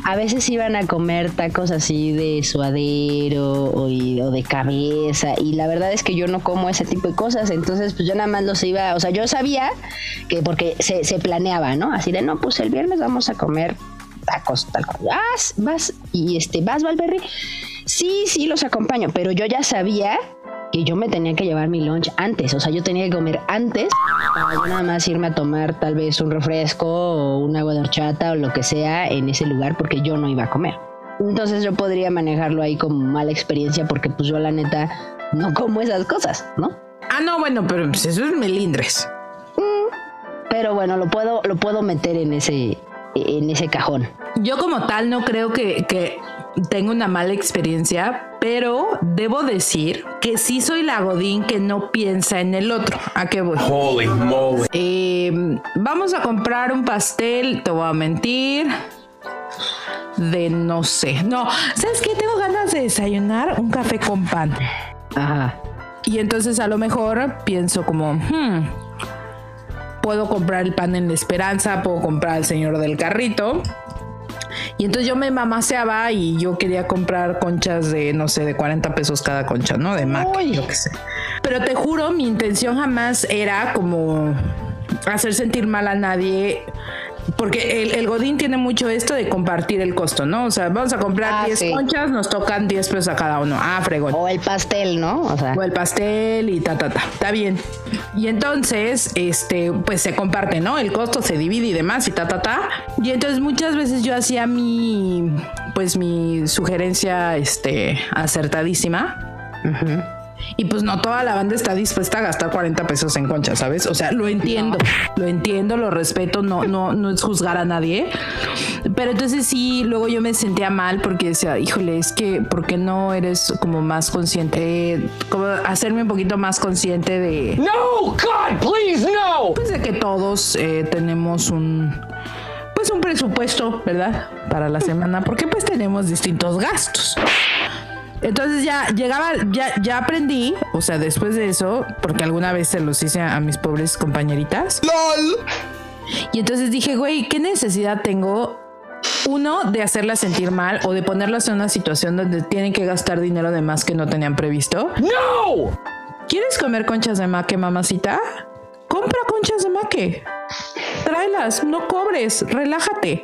A veces iban a comer tacos así de suadero o, de cabeza. Y la verdad es que yo no como ese tipo de cosas. Entonces, pues yo nada más los iba, o sea, yo sabía que porque se, se planeaba, ¿no? Así de, no, pues el viernes vamos a comer tacos, tal cual. Vas, vas, y este, vas, Valverri. Sí, sí, los acompaño, pero yo ya sabía que yo me tenía que llevar mi lunch antes, o sea, yo tenía que comer antes para yo nada más irme a tomar tal vez un refresco o un agua de horchata o lo que sea en ese lugar porque yo no iba a comer. Entonces yo podría manejarlo ahí como mala experiencia porque pues yo la neta no como esas cosas, ¿no? Ah, no, bueno, pero pues eso es melindres. Pero bueno, lo puedo lo puedo meter en ese en ese cajón. Yo como tal no creo que, que tenga una mala experiencia, pero debo decir que sí soy la godín que no piensa en el otro. ¿A qué voy? Holy moly. Eh, vamos a comprar un pastel, te voy a mentir. De no sé. No, ¿sabes qué? Tengo ganas de desayunar un café con pan. Ajá. Y entonces a lo mejor pienso como, hmm, puedo comprar el pan en la esperanza, puedo comprar al señor del carrito. Y entonces yo me mamaseaba y yo quería comprar conchas de, no sé, de 40 pesos cada concha, ¿no? De Mac, Uy. yo qué sé. Pero te juro, mi intención jamás era como hacer sentir mal a nadie. Porque el, el Godín tiene mucho esto de compartir el costo, ¿no? O sea, vamos a comprar Ah, 10 sí. conchas, nos tocan 10 pesos a cada uno. Ah, fregón O el pastel, ¿no? O sea, o el pastel y ta ta ta. Está bien. Y entonces, este, pues se comparte, ¿no? El costo se divide y demás y ta ta ta. Y entonces muchas veces yo hacía mi, pues mi sugerencia, este, acertadísima. Y pues no toda la banda está dispuesta a gastar 40 pesos en concha, ¿sabes? O sea, lo entiendo, lo entiendo, lo respeto, no, no, no es juzgar a nadie. Pero entonces sí, luego yo me sentía mal porque decía, híjole, es que, ¿por qué no eres como más consciente? Como hacerme un poquito más consciente de, No, God, please, no. pues de que todos eh, tenemos un pues un presupuesto, ¿verdad? Para la semana, porque pues tenemos distintos gastos. Entonces ya llegaba, ya, ya aprendí, o sea, después de eso, porque alguna vez se los hice a mis pobres compañeritas. Y entonces dije, güey, ¿qué necesidad tengo? Uno, de hacerlas sentir mal o de ponerlas en una situación donde tienen que gastar dinero de más que no tenían previsto. No. ¿Quieres comer conchas de maque, mamacita? Compra conchas de maque. Tráelas, no cobres, relájate.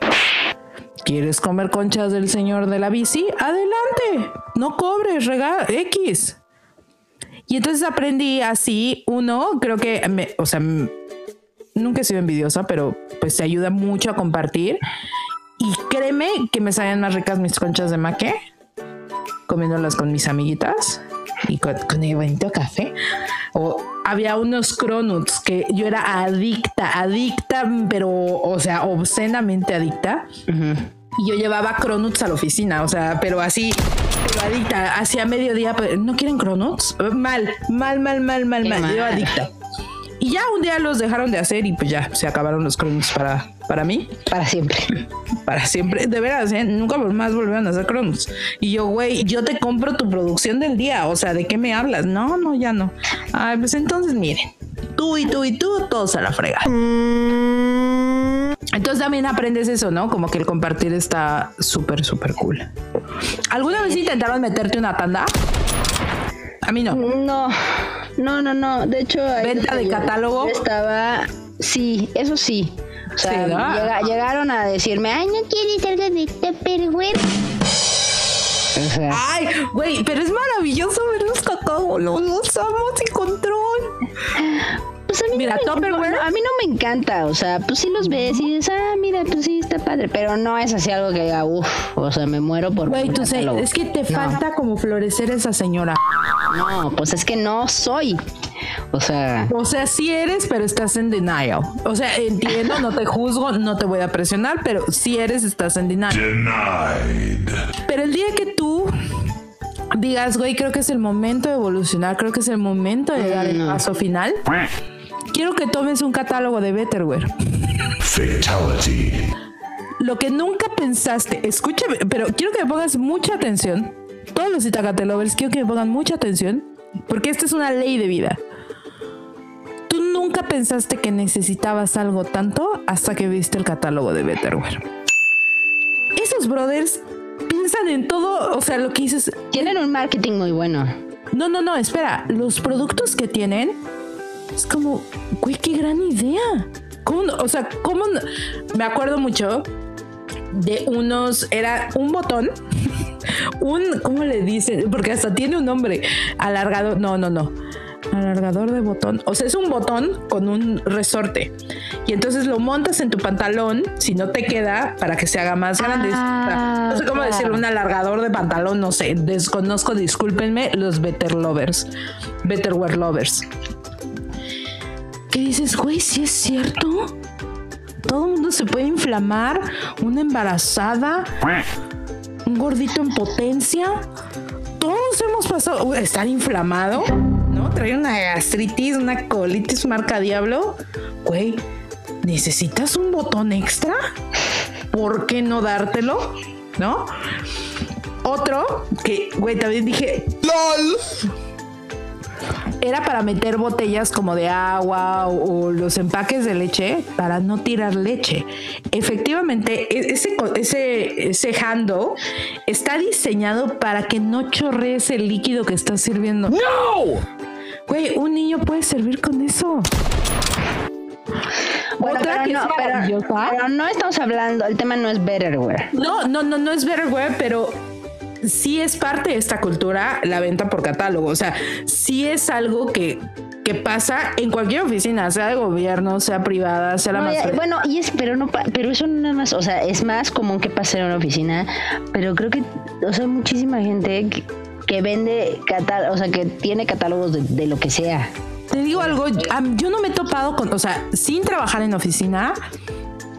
¿Quieres comer conchas del señor de la bici? Adelante, no cobres, rega X. Y entonces aprendí así, uno, creo que, me- o sea, nunca he sido envidiosa, pero pues te ayuda mucho a compartir. créeme que me sabían más ricas mis conchas de maque comiéndolas con mis amiguitas y con, con el bonito café. O había unos cronuts que yo era adicta, adicta, pero, o sea, obscenamente adicta. Y yo llevaba cronuts a la oficina, o sea, pero así, pero adicta, hacia mediodía, pero, ¿no quieren cronuts? Mal, mal, mal, mal, mal, mal, yo adicta. Y ya un día los dejaron de hacer y pues ya se acabaron los cronuts para, para mí Para siempre. para siempre, de veras, ¿eh? nunca más volvieron a hacer cronos. Y yo, güey, yo te compro tu producción del día, o sea, ¿de qué me hablas? No, no, ya no. Ay, pues entonces miren, tú y tú y tú, todos a la frega. Entonces también aprendes eso, ¿no? Como que el compartir está súper, súper cool. ¿Alguna vez intentaron meterte una tanda? A mí no. No, no, no, no. De hecho, ¿Venta de catálogo? estaba. Sí, eso sí. O sea, llegaron a decirme, ay, no quieres algo de Tupperware. O sea, Ay, güey, pero es maravilloso ver los catálogos, los amo sin control. Pues a mí, Mira, no me, no, a mí no me encanta. O sea, pues sí los ves y dices, ah, mira, pues sí, está padre. Pero no es así algo que diga, uff, o sea, me muero por. Güey, tú sé, catálogo". es que te No. falta como florecer esa señora. No, pues es que no soy. O sea, O sea, sí eres, pero estás en denial. O sea, entiendo, no te juzgo, no te voy a presionar, pero sí eres, estás en denial. Pero el día que tú digas, güey, creo que es el momento de evolucionar, creo que es el momento de dar el paso final, quiero que tomes un catálogo de Betterware. Fatality. Lo que nunca pensaste, escúchame, pero quiero que me pongas mucha atención. Todos los Itacate lovers, quiero que me pongan mucha atención, porque esta es una ley de vida. Tú nunca pensaste que necesitabas algo tanto hasta que viste el catálogo de Betterware. Esos brothers piensan en todo, o sea, lo que dices, tienen un marketing muy bueno. no, no, no, espera, los productos que tienen es como, güey, qué gran idea. ¿Cómo no? O sea, ¿cómo no? Me acuerdo mucho de unos, era un botón, un, ¿cómo le dicen? Porque hasta tiene un nombre, alargador, no, no, no. Alargador de botón. O sea, es un botón con un resorte. Y entonces lo montas en tu pantalón, si no te queda, para que se haga más grande. Sea, no sé cómo decirlo, un alargador de pantalón, no sé. Desconozco, discúlpenme, los Better Lovers. Betterwear Lovers. ¿Qué dices, güey? Si es cierto. Todo el mundo se puede inflamar. Una embarazada. Un gordito en potencia. Todos hemos pasado. Uy, Estar inflamado. ¿No? Traer una gastritis, una colitis marca diablo. Güey, ¿necesitas un botón extra? ¿Por qué no dártelo? ¿No? Otro que, güey, también dije, era para meter botellas como de agua o, o los empaques de leche para no tirar leche. Efectivamente, e- ese, ese, ese handle está diseñado para que no chorree ese líquido que estás sirviendo. No! Güey, un niño puede servir con eso. Bueno, Otra pero que no, es pero- maravillosa. pero no estamos hablando, el tema no es Betterware. No, no, no, no es Betterware, pero sí es parte de esta cultura la venta por catálogo. O sea, sí es algo que, que pasa en cualquier oficina, sea de gobierno, sea privada, sea la No, más. ya- bueno, y es, pero no, pero eso no nada más, o sea, es más común que pase en una oficina, pero creo que, o sea, hay muchísima gente que, que vende catálogos, o sea, que tiene catálogos de, de lo que sea. Te digo algo, yo no me he topado con, o sea, sin trabajar en oficina,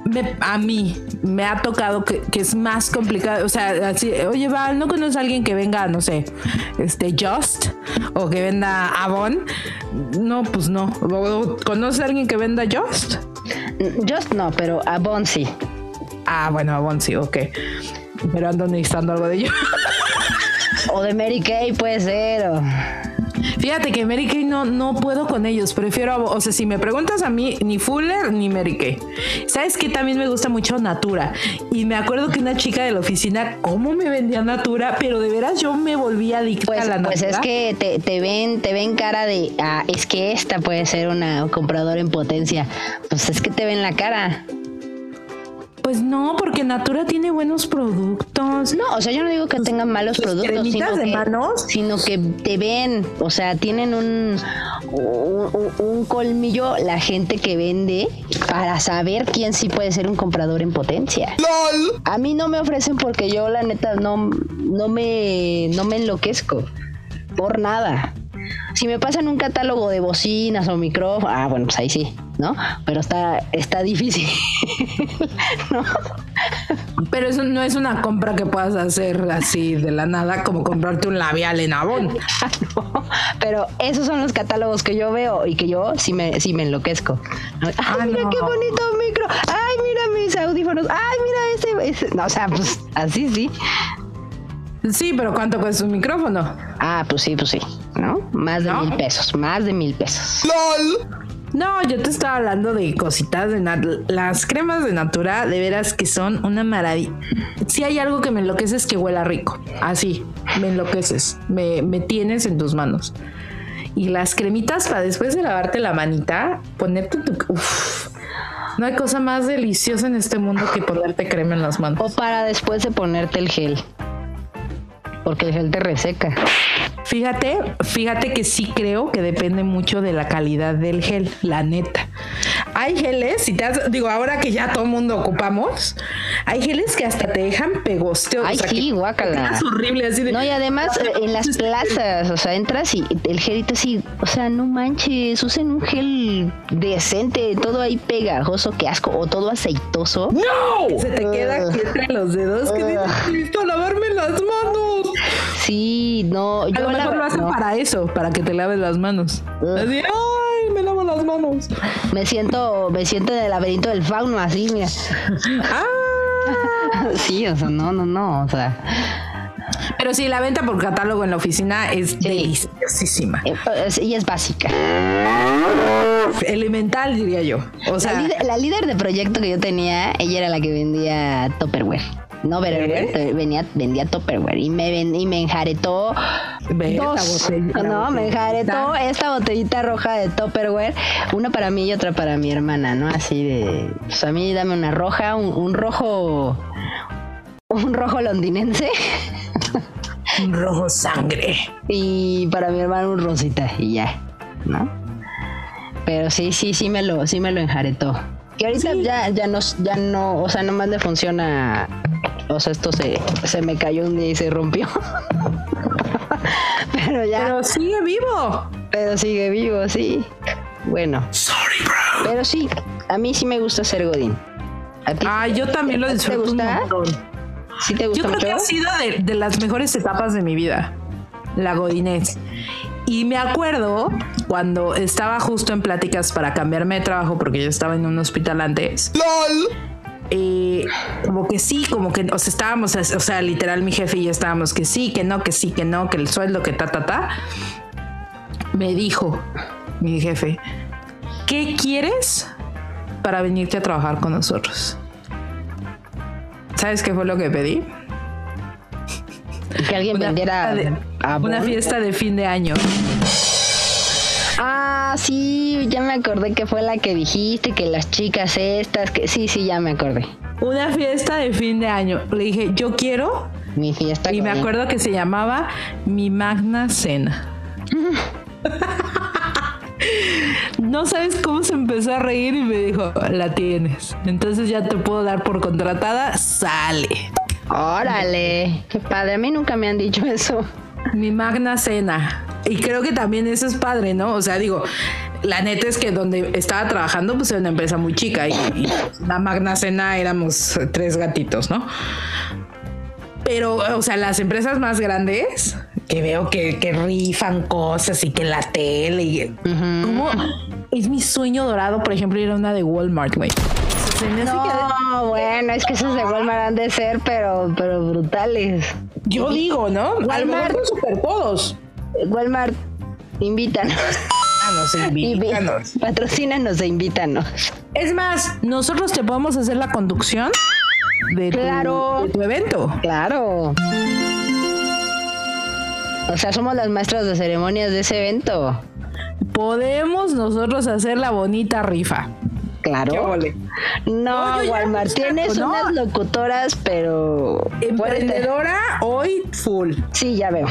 me- a mí me ha tocado que, que es más complicado, o sea, así, oye, Val, ¿no conoces a alguien que venga, no sé, este, Just o que venda Avon? No, pues no. ¿Conoces a alguien que venda Just? Just no, pero Avon sí. Ah, bueno, Avon sí, ok. Pero ando necesitando algo de ello. O de Mary Kay puede ser, o... Fíjate que Mary Kay no, no puedo con ellos. Prefiero, o sea, si me preguntas a mí, ni Fuller ni Mary Kay. ¿Sabes qué? También me gusta mucho Natura. Y me acuerdo que una chica de la oficina, ¿cómo me vendía Natura? Pero de veras yo me volví adicta Pues, a la pues Natura. es que te, te ven, te ven cara de, ah, es que esta puede ser una compradora en potencia. Pues es que te ven la cara. Pues no, porque Natura tiene buenos productos. No, o sea, yo no digo que tengan malos productos, sino de que, manos. sino que te ven, o sea, tienen un, un, colmillo la gente que vende para saber quién sí puede ser un comprador en potencia. A mí no me ofrecen porque yo la neta no, no me no me enloquezco por nada. Si me pasan un catálogo de bocinas o micrófonos, ah, bueno, pues ahí sí, ¿no? Pero está, está difícil. ¿no? Pero eso no es una compra que puedas hacer así de la nada, como comprarte un labial en Avon. No, Pero esos son los catálogos que yo veo y que yo sí me, sí me enloquezco. Ay, Ah, mira no. qué bonito micro. Ay, mira mis audífonos. Ay, mira ese, ese. No, o sea, pues así sí. Sí, pero ¿cuánto cuesta un micrófono? Ah, pues sí, pues sí. ¿No? Más de ¿No? mil pesos. Más de mil pesos. No, yo te estaba hablando de cositas de las cremas de Natura, de veras que son una maravilla. Si hay algo que me enloquece es que huela rico. Así, me enloqueces, me, me tienes en tus manos. Y las cremitas para después de lavarte la manita, ponerte tu... Uf, no hay cosa más deliciosa en este mundo que ponerte crema en las O manos. para después de ponerte el gel. Porque el gel te reseca. Fíjate, fíjate que sí creo que depende mucho de la calidad del gel, la neta. Hay geles, si te has- digo, ahora que ya todo mundo ocupamos, hay geles que hasta te dejan pegosteo. Ay, sí, guácala. Es horrible así de. No, y además en las plazas, o sea, entras y el gelito así, o sea, no manches, usen un gel decente, todo ahí pegajoso, qué asco, o todo aceitoso. Se te queda aquí entre los dedos que dices, las manos. Sí, no, A yo lo la mejor lo hacen no. para eso, para que te laves las manos. Así, ay, me lavo las manos. me siento, me siento en el laberinto del fauno, así, mira. Ah. Sí, o sea, no, no, no, o sea, Pero sí, la venta por catálogo en la oficina es deliciosísima. eh, es- y es básica. Elemental, diría yo. O sea, la, líder, la líder de proyecto que yo tenía, ella era la que vendía Tupperware. No pero venía, vendía Tupperware y me, ven- y me enjaretó Ve, dos. no, me enjaretó esta botellita roja de Tupperware, una para mí y otra para mi hermana, ¿no? Así de, pues a mí dame una roja, un, un rojo, un rojo londinense un rojo sangre. y para mi hermana un rosita y ya, ¿no? Pero sí, sí, sí me lo, sí me lo enjaretó. Y ahorita ya, ya no, ya no, o sea, nomás le funciona. O sea, esto se, se me cayó un día y se rompió. Pero ya, pero, Pero sigue vivo. sigue vivo, sí. Bueno. Pero sí, a mí sí me gusta ser Godín. ¿A ti Ah, yo también lo ¿Te disfruto un gusta? montón. ¿Sí te gusta Yo creo mucho? que ha sido de, de las mejores etapas de mi vida, la godinés. Y me acuerdo cuando estaba justo en pláticas para cambiarme de trabajo, porque yo estaba en un hospital antes. Eh, como que sí, como que, o sea, estábamos, o sea, literal mi jefe y yo estábamos que sí, que no, que sí, que no, que el sueldo, que ta, ta, ta. Me dijo mi jefe, ¿qué quieres para venirte a trabajar con nosotros? ¿Sabes qué fue lo que pedí? Que alguien Una vendiera de, una fiesta de fin de año. Ah, sí, ya me acordé que fue la que dijiste, que las chicas estas, que sí, sí, ya me acordé. Una fiesta de fin de año. Le dije, yo quiero. Mi fiesta. Y me acuerdo que se llamaba Mi Magna Cena. No sabes cómo se empezó a reír y me dijo, la tienes. Entonces ya te puedo dar por contratada, sale. Órale, qué padre. A mí nunca me han dicho eso. Mi magna cena. Y creo que también eso es padre, ¿no? O sea, digo, la neta es que donde estaba trabajando, pues era una empresa muy chica y, y la magna cena éramos tres gatitos, ¿no? Pero, o sea, las empresas más grandes, que veo que, que rifan cosas y que la tele y... ¿Cómo? Es mi sueño dorado, por ejemplo, ir a una de Walmart, güey. Que- No, bueno, es que esos de Walmart han de ser, pero, pero brutales. Yo digo, ¿no? Walmart. son super todos. Walmart, invítanos. Ah, no sé, invítanos. Patrocínanos e invítanos. Es más, nosotros te podemos hacer la conducción de tu, Claro. de tu evento. Claro. O sea, somos las maestras de ceremonias de ese evento. Podemos nosotros hacer la bonita rifa. Claro. No, No, Walmart, tienes unas locutoras, pero... Emprendedora hoy full. Sí, ya veo.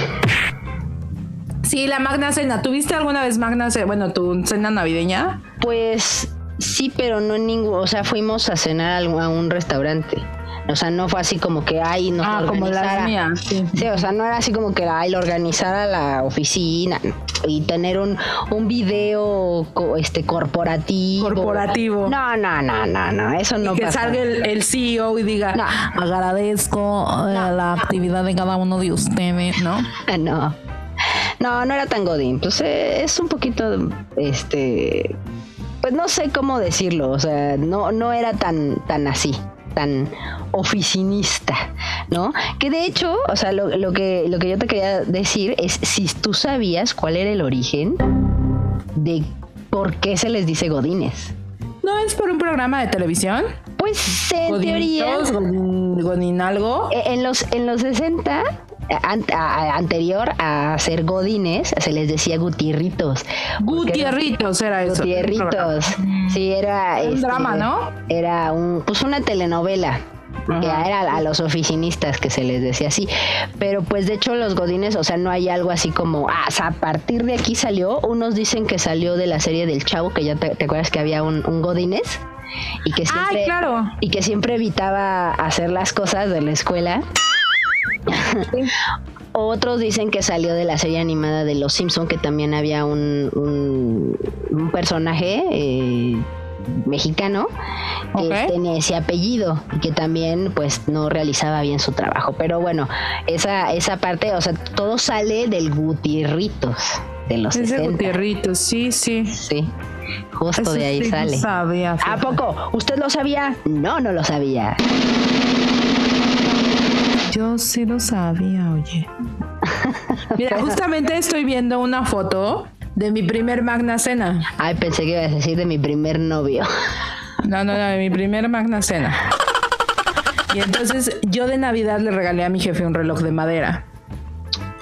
Sí, la Magna Cena. ¿Tuviste alguna vez Magna Cena? Bueno, tu cena navideña. Pues sí, pero no en ningún, o sea, fuimos a cenar a un restaurante. O sea, no fue así como que ay nos Ah, lo como organizara. mías. Sí. Sí, o sea, no era así como que ay lo organizara la oficina y tener un, un video co- este corporativo. Corporativo. No, no, no, no, no, eso no y que pasa. salga el, el CEO y diga, No. agradezco eh, la actividad de cada uno de ustedes, ¿no? No. No, no era tan godín. Pues eh, es un poquito, este, pues no sé cómo decirlo. O sea, no, no era tan, tan así, tan oficinista, ¿no? Que de hecho, o sea, lo, lo que, lo que yo te quería decir es si tú sabías cuál era el origen de por qué se les dice godines. ¿No es por un programa de televisión? Pues en teoría, Godin, Godin algo. Eh, En los, en los 60, an- a- a- anterior a ser godines, se les decía gutierritos. Gutierritos era eso. Gutierritos. Sí, era... Un este, drama, ¿no? Era un, pues una telenovela. Que era a los oficinistas que se les decía así. Pero pues de hecho los godines, o sea, no hay algo así como, ah, a partir de aquí salió. Unos dicen que salió de la serie del Chavo, que ya te, te acuerdas que había un, un godines. Y que siempre, Ay, claro. y que siempre evitaba hacer las cosas de la escuela. Otros dicen que salió de la serie animada de Los Simpson, que también había un, un, un personaje eh, mexicano que tenía ese apellido y que también pues no realizaba bien su trabajo. Pero bueno, esa, esa parte, o sea, todo sale del Gutierritos de los Ese 60. Gutierritos, sí, sí. Sí, justo Eso de ahí sí no sale. sabía, ¿A poco? ¿Usted lo sabía? No, no lo sabía. Yo sí lo sabía, oye. Mira, justamente estoy viendo una foto de mi primer Magna Cena. Ay, pensé que ibas a decir de mi primer novio. No, no, no, de mi primer Magna Cena. Y entonces yo de Navidad le regalé a mi jefe un reloj de madera.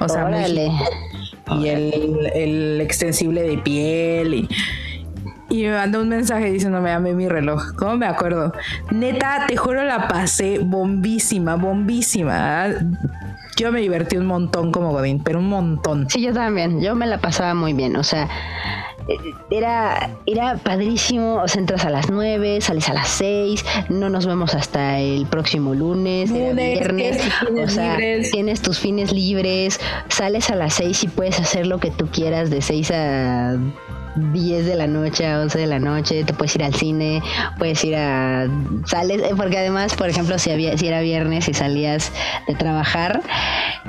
O sea, muy y el, el extensible de piel y, y me mandó un mensaje diciéndome amé mi reloj. ¿Cómo me acuerdo? Neta, te juro la pasé bombísima, bombísima. Yo me divertí un montón como Godín, pero un montón. Sí, yo también. Yo me la pasaba muy bien. O sea, eh, era, era padrísimo. O sea, entras a las 9, sales a las 6, no nos vemos hasta el próximo lunes, era Lunes, viernes. O sea, libres. tienes tus fines libres, sales a las 6 y puedes hacer lo que tú quieras de 6 a 10 de la noche a 11 de la noche, te puedes ir al cine, puedes ir a sales eh, porque además, por ejemplo, si había si era viernes y salías de trabajar,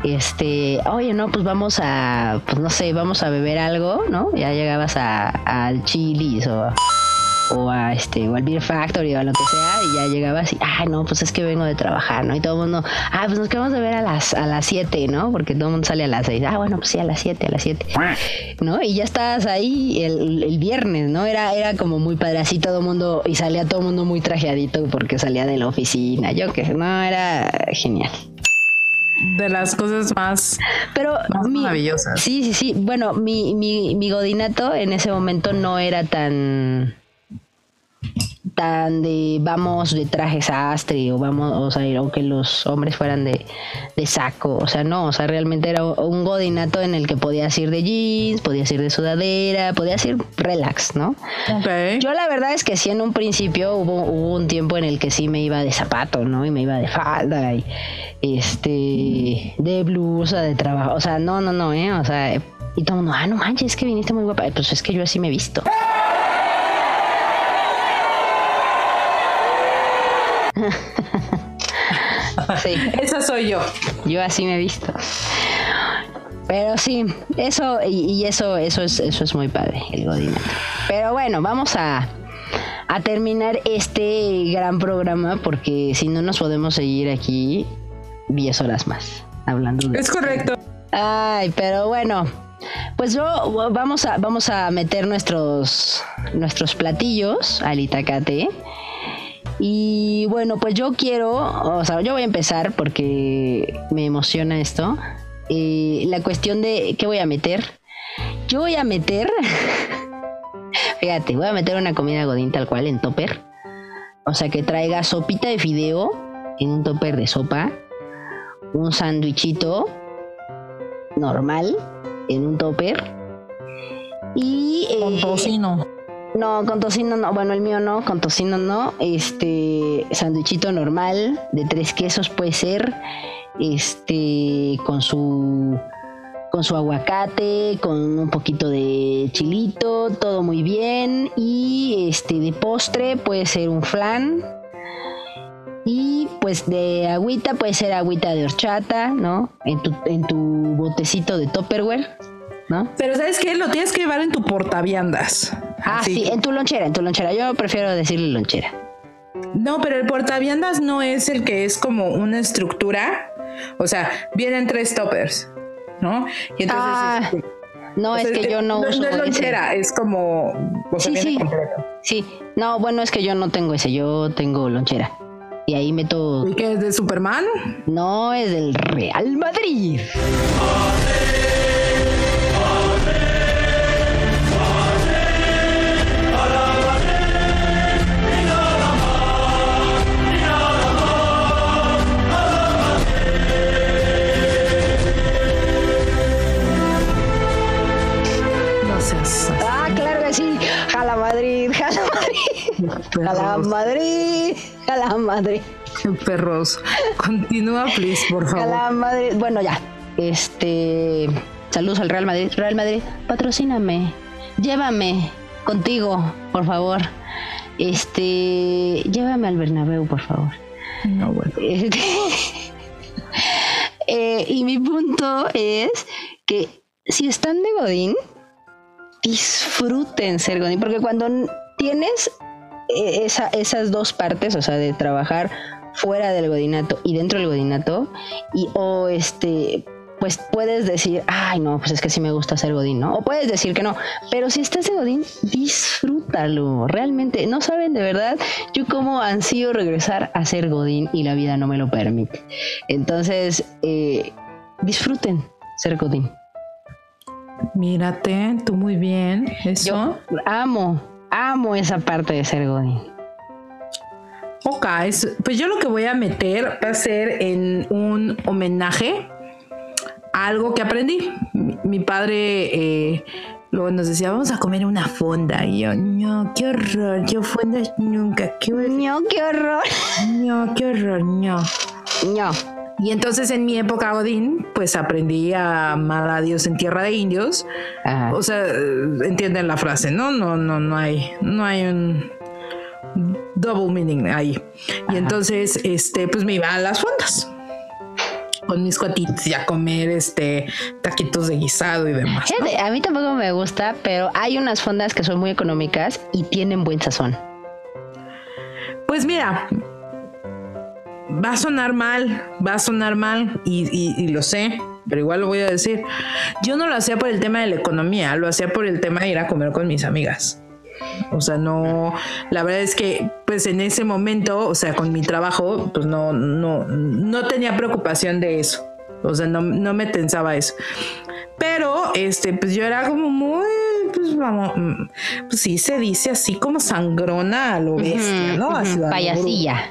este, oye, no, pues vamos a pues no sé, vamos a beber algo, ¿no? Ya llegabas a al Chili's o o a este o al Beer Factory o a lo que sea y ya llegabas y ay no pues es que vengo de trabajar no y todo el mundo ah pues nos quedamos de ver a las a las 7 no porque todo el mundo sale a las 6 ah bueno pues sí a las 7 a las 7 no y ya estabas ahí el, el viernes no era era como muy padre así todo el mundo y salía todo el mundo muy trajeadito porque salía de la oficina yo que no era genial De las cosas más, pero más mi- maravillosas. Sí, sí, sí. Bueno, mi, mi, mi godinato en ese momento no era tan tan de vamos de traje sastre o vamos, o sea, aunque los hombres fueran de, de saco, o sea, no, o sea, realmente era un godinato en el que podías ir de jeans, podías ir de sudadera, podías ir relax, ¿no? Yo la verdad es que sí en un principio hubo, hubo un tiempo en el que sí me iba de zapato, ¿no? Y me iba de falda y este de blusa de trabajo. O sea, no, no, no, eh. O sea, y todo el mundo, ah, no manches, es que viniste muy guapa. Pues es que yo así me he visto. sí, Esa soy yo. yo así me he visto. Pero sí, eso, y, y eso, eso es, eso es muy padre, el godinato. Pero bueno, vamos a, a terminar este gran programa porque si no nos podemos seguir aquí 10 horas más hablando de Es correcto. Ay, pero bueno, pues yo vamos a vamos a meter nuestros nuestros platillos al itacate. Y bueno, pues yo quiero, o sea, yo voy a empezar porque me emociona esto. Eh, la cuestión de qué voy a meter. Yo voy a meter, fíjate, voy a meter una comida godín tal cual en topper. O sea, que traiga sopita de fideo en un topper de sopa, un sándwichito normal, en un topper. Y Con eh, tocino. No, con tocino no. Bueno, el mío no, con tocino no. Este, sanduichito normal, de tres quesos puede ser. Este, con su con su aguacate, con un poquito de chilito, todo muy bien. Y este, de postre puede ser un flan. Y pues de agüita puede ser agüita de horchata, ¿no? En tu, en tu botecito de Tupperware, ¿no? Pero ¿sabes qué? Lo tienes que llevar en tu portaviandas. Ah, Así. sí, en tu lonchera, en tu lonchera. Yo prefiero decirle lonchera. No, pero el portaviandas no es el que es como una estructura. O sea, vienen tres toppers, ¿no? Y entonces. Ah, este, No, o es que yo no, no, uso no es ese. lonchera, es como. O sea, Sí, sí. completo. Sí, no, bueno, es que yo no tengo ese, yo tengo lonchera. Y ahí meto. ¿Y qué es de Superman? No, es del Real Madrid. No Ah, claro que sí. Jala Madrid, jala Madrid. Jala Madrid, jala Madrid. Perros. Continúa, please, por favor. Jala Madrid. Bueno, ya. Este. Saludos al Real Madrid. Real Madrid, patrocíname. Llévame contigo, por favor. Este. Llévame al Bernabéu, por favor. No, bueno. Este, eh, y mi punto es que si están de Godín, disfruten ser Godín, porque cuando tienes eh, esa- esas dos partes, o sea, de trabajar fuera del Godinato y dentro del Godinato, y o este pues puedes decir, ay no, pues es que sí me gusta ser Godín, ¿no? O puedes decir que no, pero si estás de Godín, disfrútalo, realmente, no saben de verdad, yo como ansío regresar a ser Godín y la vida no me lo permite. Entonces, eh, disfruten ser Godín. Mírate, tú muy bien. Eso. Yo amo, amo esa parte de ser Godín. Ok, es- pues yo lo que voy a meter va a ser en un homenaje a algo que aprendí. Mi, mi padre eh, luego nos decía, vamos a comer una fonda. Y yo, no, qué horror, yo fondas nunca, qué horror, No, qué horror. no, qué horror, no. No. Y entonces en mi época Godín, pues aprendí a amar a Dios en tierra de indios. Ajá. O sea, entienden la frase, ¿no? No, no, no hay, no hay un double meaning ahí. Y entonces, este, pues me iba a las fondas con mis cuatitos y a comer este taquitos de guisado y demás. a mí tampoco me gusta, pero hay unas fondas que son muy económicas y tienen buen sazón. Pues mira, va a sonar mal, va a sonar mal y, y- y lo sé, pero igual lo voy a decir. Yo no lo hacía por el tema de la economía, lo hacía por el tema de ir a comer con mis amigas. O sea, no, la verdad es que pues en ese momento, o sea, con mi trabajo, pues no, no, no tenía preocupación de eso. O sea, no, no me tensaba eso. Pero, este, pues yo era como muy, pues vamos, pues sí se dice así como sangrona a lo bestia, ¿no? Payasilla.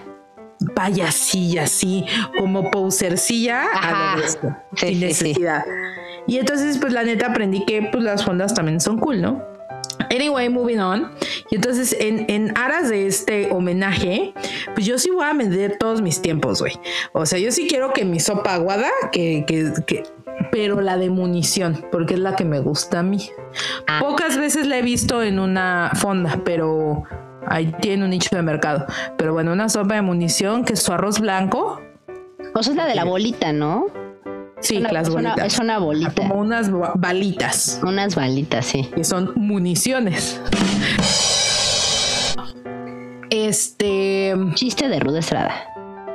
Payasilla, sí, como posercilla a lo bestia, Sí, sin sí, sí. necesidad. Y entonces, pues la neta aprendí que pues las fondas también son cool, ¿no? Anyway, moving on. Y entonces, en, en aras de este homenaje, pues yo sí voy a medir todos mis tiempos, güey. O sea, yo sí quiero que mi sopa aguada, que, que, que, pero la de munición, porque es la que me gusta a mí. Ah. Pocas veces la he visto en una fonda, pero ahí tiene un nicho de mercado. Pero bueno, una sopa de munición, que es su arroz blanco. O sea, es la de la bolita, ¿no? Sí, Una- las es una- bolitas. es una bolita. Como unas ba- balitas, Unas balitas, sí. que son municiones. Este. Chiste de Ruda Estrada.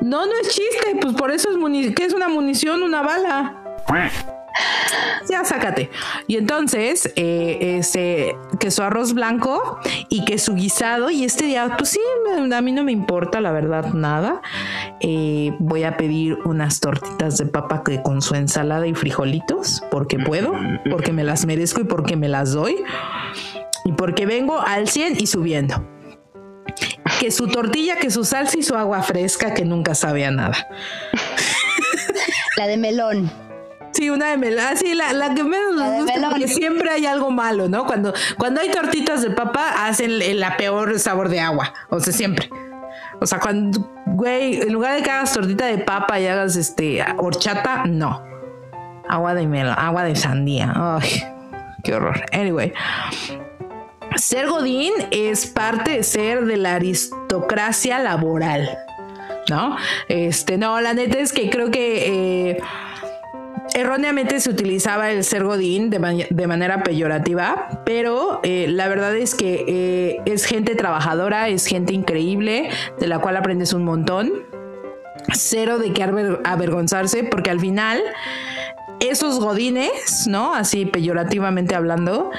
No, no es chiste, pues por eso es munición. ¿Qué es una munición? Una bala. Ya sácate. Y entonces, eh, ese, que su arroz blanco y que su guisado. Y este día, pues sí, a mí no me importa, la verdad, nada. Eh, voy a pedir unas tortitas de papa que con su ensalada y frijolitos, porque puedo, porque me las merezco y porque me las doy. Y porque vengo al 100 y subiendo. Que su tortilla, que su salsa y su agua fresca, que nunca sabía nada. La de melón. Sí, una de melón. Ah, sí, la, la que menos La nos gusta. porque siempre hay algo malo, ¿no? Cuando, cuando hay tortitas de papa, hacen el, la peor sabor de agua. O sea, siempre. O sea, cuando, güey, en lugar de que hagas tortita de papa y hagas este horchata, no. Agua de mela, agua de sandía. Ay, qué horror. Anyway. Ser Godín es parte de ser de la aristocracia laboral. ¿No? Este, no, la neta es que creo que eh, erróneamente se utilizaba el ser godín de, manera peyorativa, pero eh, la verdad es que eh, es gente trabajadora, es gente increíble, de la cual aprendes un montón. Cero de qué avergonzarse, porque al final esos godines, ¿no? Así peyorativamente hablando,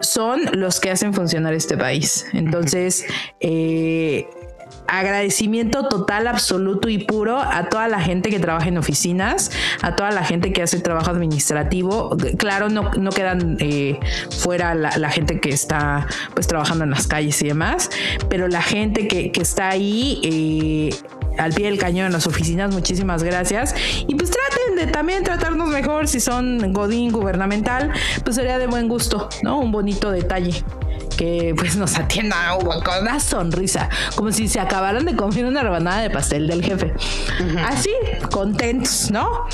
son los que hacen funcionar este país. Entonces, eh, agradecimiento total, absoluto y puro a toda la gente que trabaja en oficinas, a toda la gente que hace trabajo administrativo. Claro, no, no quedan eh, fuera la, gente que está pues trabajando en las calles y demás, pero la gente que, está ahí eh, al pie del cañón en las oficinas, muchísimas gracias. Y pues traten de también tratarnos mejor si son Godín gubernamental, pues sería de buen gusto, ¿no? Un bonito detalle que pues nos atienda con una sonrisa, como si se acabaran de comer una rebanada de pastel del jefe. Así, contentos, ¿no?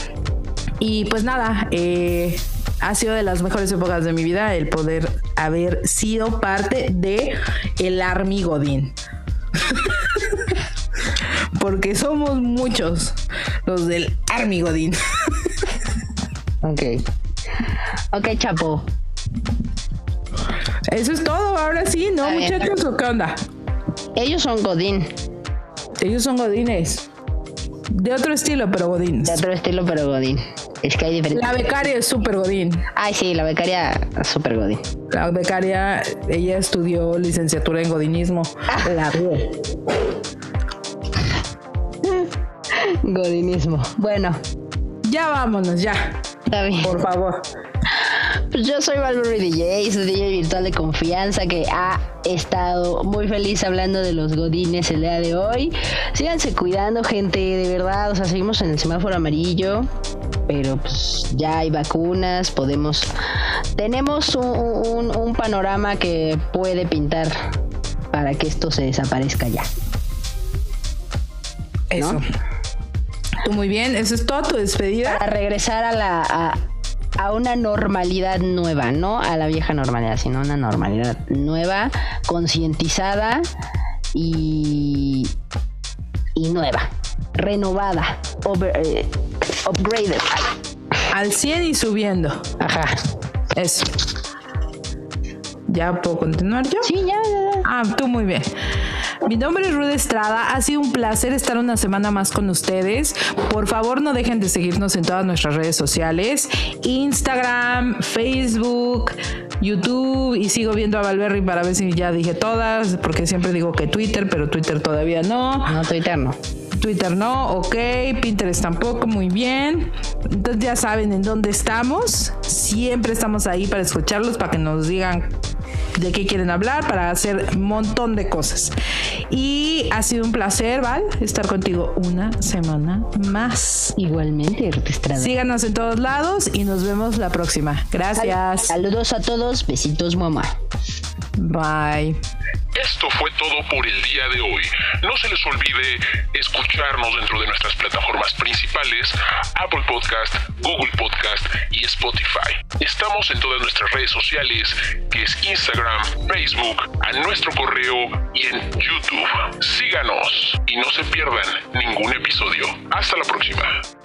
Y pues nada, eh, ha sido de las mejores épocas de mi vida el poder haber sido parte de el Army Godín. Porque somos muchos los del Army Godín. ok. Ok, Chapo. Eso es todo, ahora sí, ¿no, muchachos? ¿O qué onda? Ellos son Godín. Ellos son Godines. De otro estilo, pero Godín. De otro estilo, pero Godín. Es que hay diferentes. La becaria es súper Godín. Ay, sí, la becaria es súper Godín. La becaria, ella estudió licenciatura en Godinismo. La Godinismo. Bueno. Ya vámonos, ya. Está bien. Por favor. Yo soy Valverde DJ, su DJ virtual de confianza que ha estado muy feliz hablando de los godines el día de hoy. Síganse cuidando, gente, de verdad. O sea, seguimos en el semáforo amarillo, pero pues ya hay vacunas, podemos. Tenemos un, panorama que puede pintar para que esto se desaparezca ya. Eso. Tú muy bien, eso es todo tu despedida. A regresar a la a una normalidad nueva, no a la vieja normalidad, sino una normalidad nueva, concientizada y, y nueva, renovada, eh, upgraded. Al 100 y subiendo. Ajá. Eso. ¿Ya puedo continuar yo? Sí, ya, ya. Ah, tú muy bien. Mi nombre es Rude Estrada. Ha sido un placer estar una semana más con ustedes. Por favor, no dejen de seguirnos en todas nuestras redes sociales: Instagram, Facebook, YouTube. Y sigo viendo a Valverri para ver si ya dije todas, porque siempre digo que Twitter, pero Twitter todavía no. No, Twitter no. Twitter no, ok, Pinterest tampoco, muy bien. Entonces ya saben en dónde estamos. Siempre estamos ahí para escucharlos, para que nos digan de qué quieren hablar, para hacer un montón de cosas. Y ha sido un placer, Val, estar contigo una semana más. Igualmente, Estrada. Síganos en todos lados y nos vemos la próxima. Gracias. Saludos a todos, besitos, mamá. Bye. Esto fue todo por el día de hoy. No se les olvide escucharnos dentro de nuestras plataformas principales, Apple Podcast, Google Podcast y Spotify. Estamos en todas nuestras redes sociales, que es Instagram, Facebook, a nuestro correo y en YouTube. Síganos y no se pierdan ningún episodio. Hasta la próxima.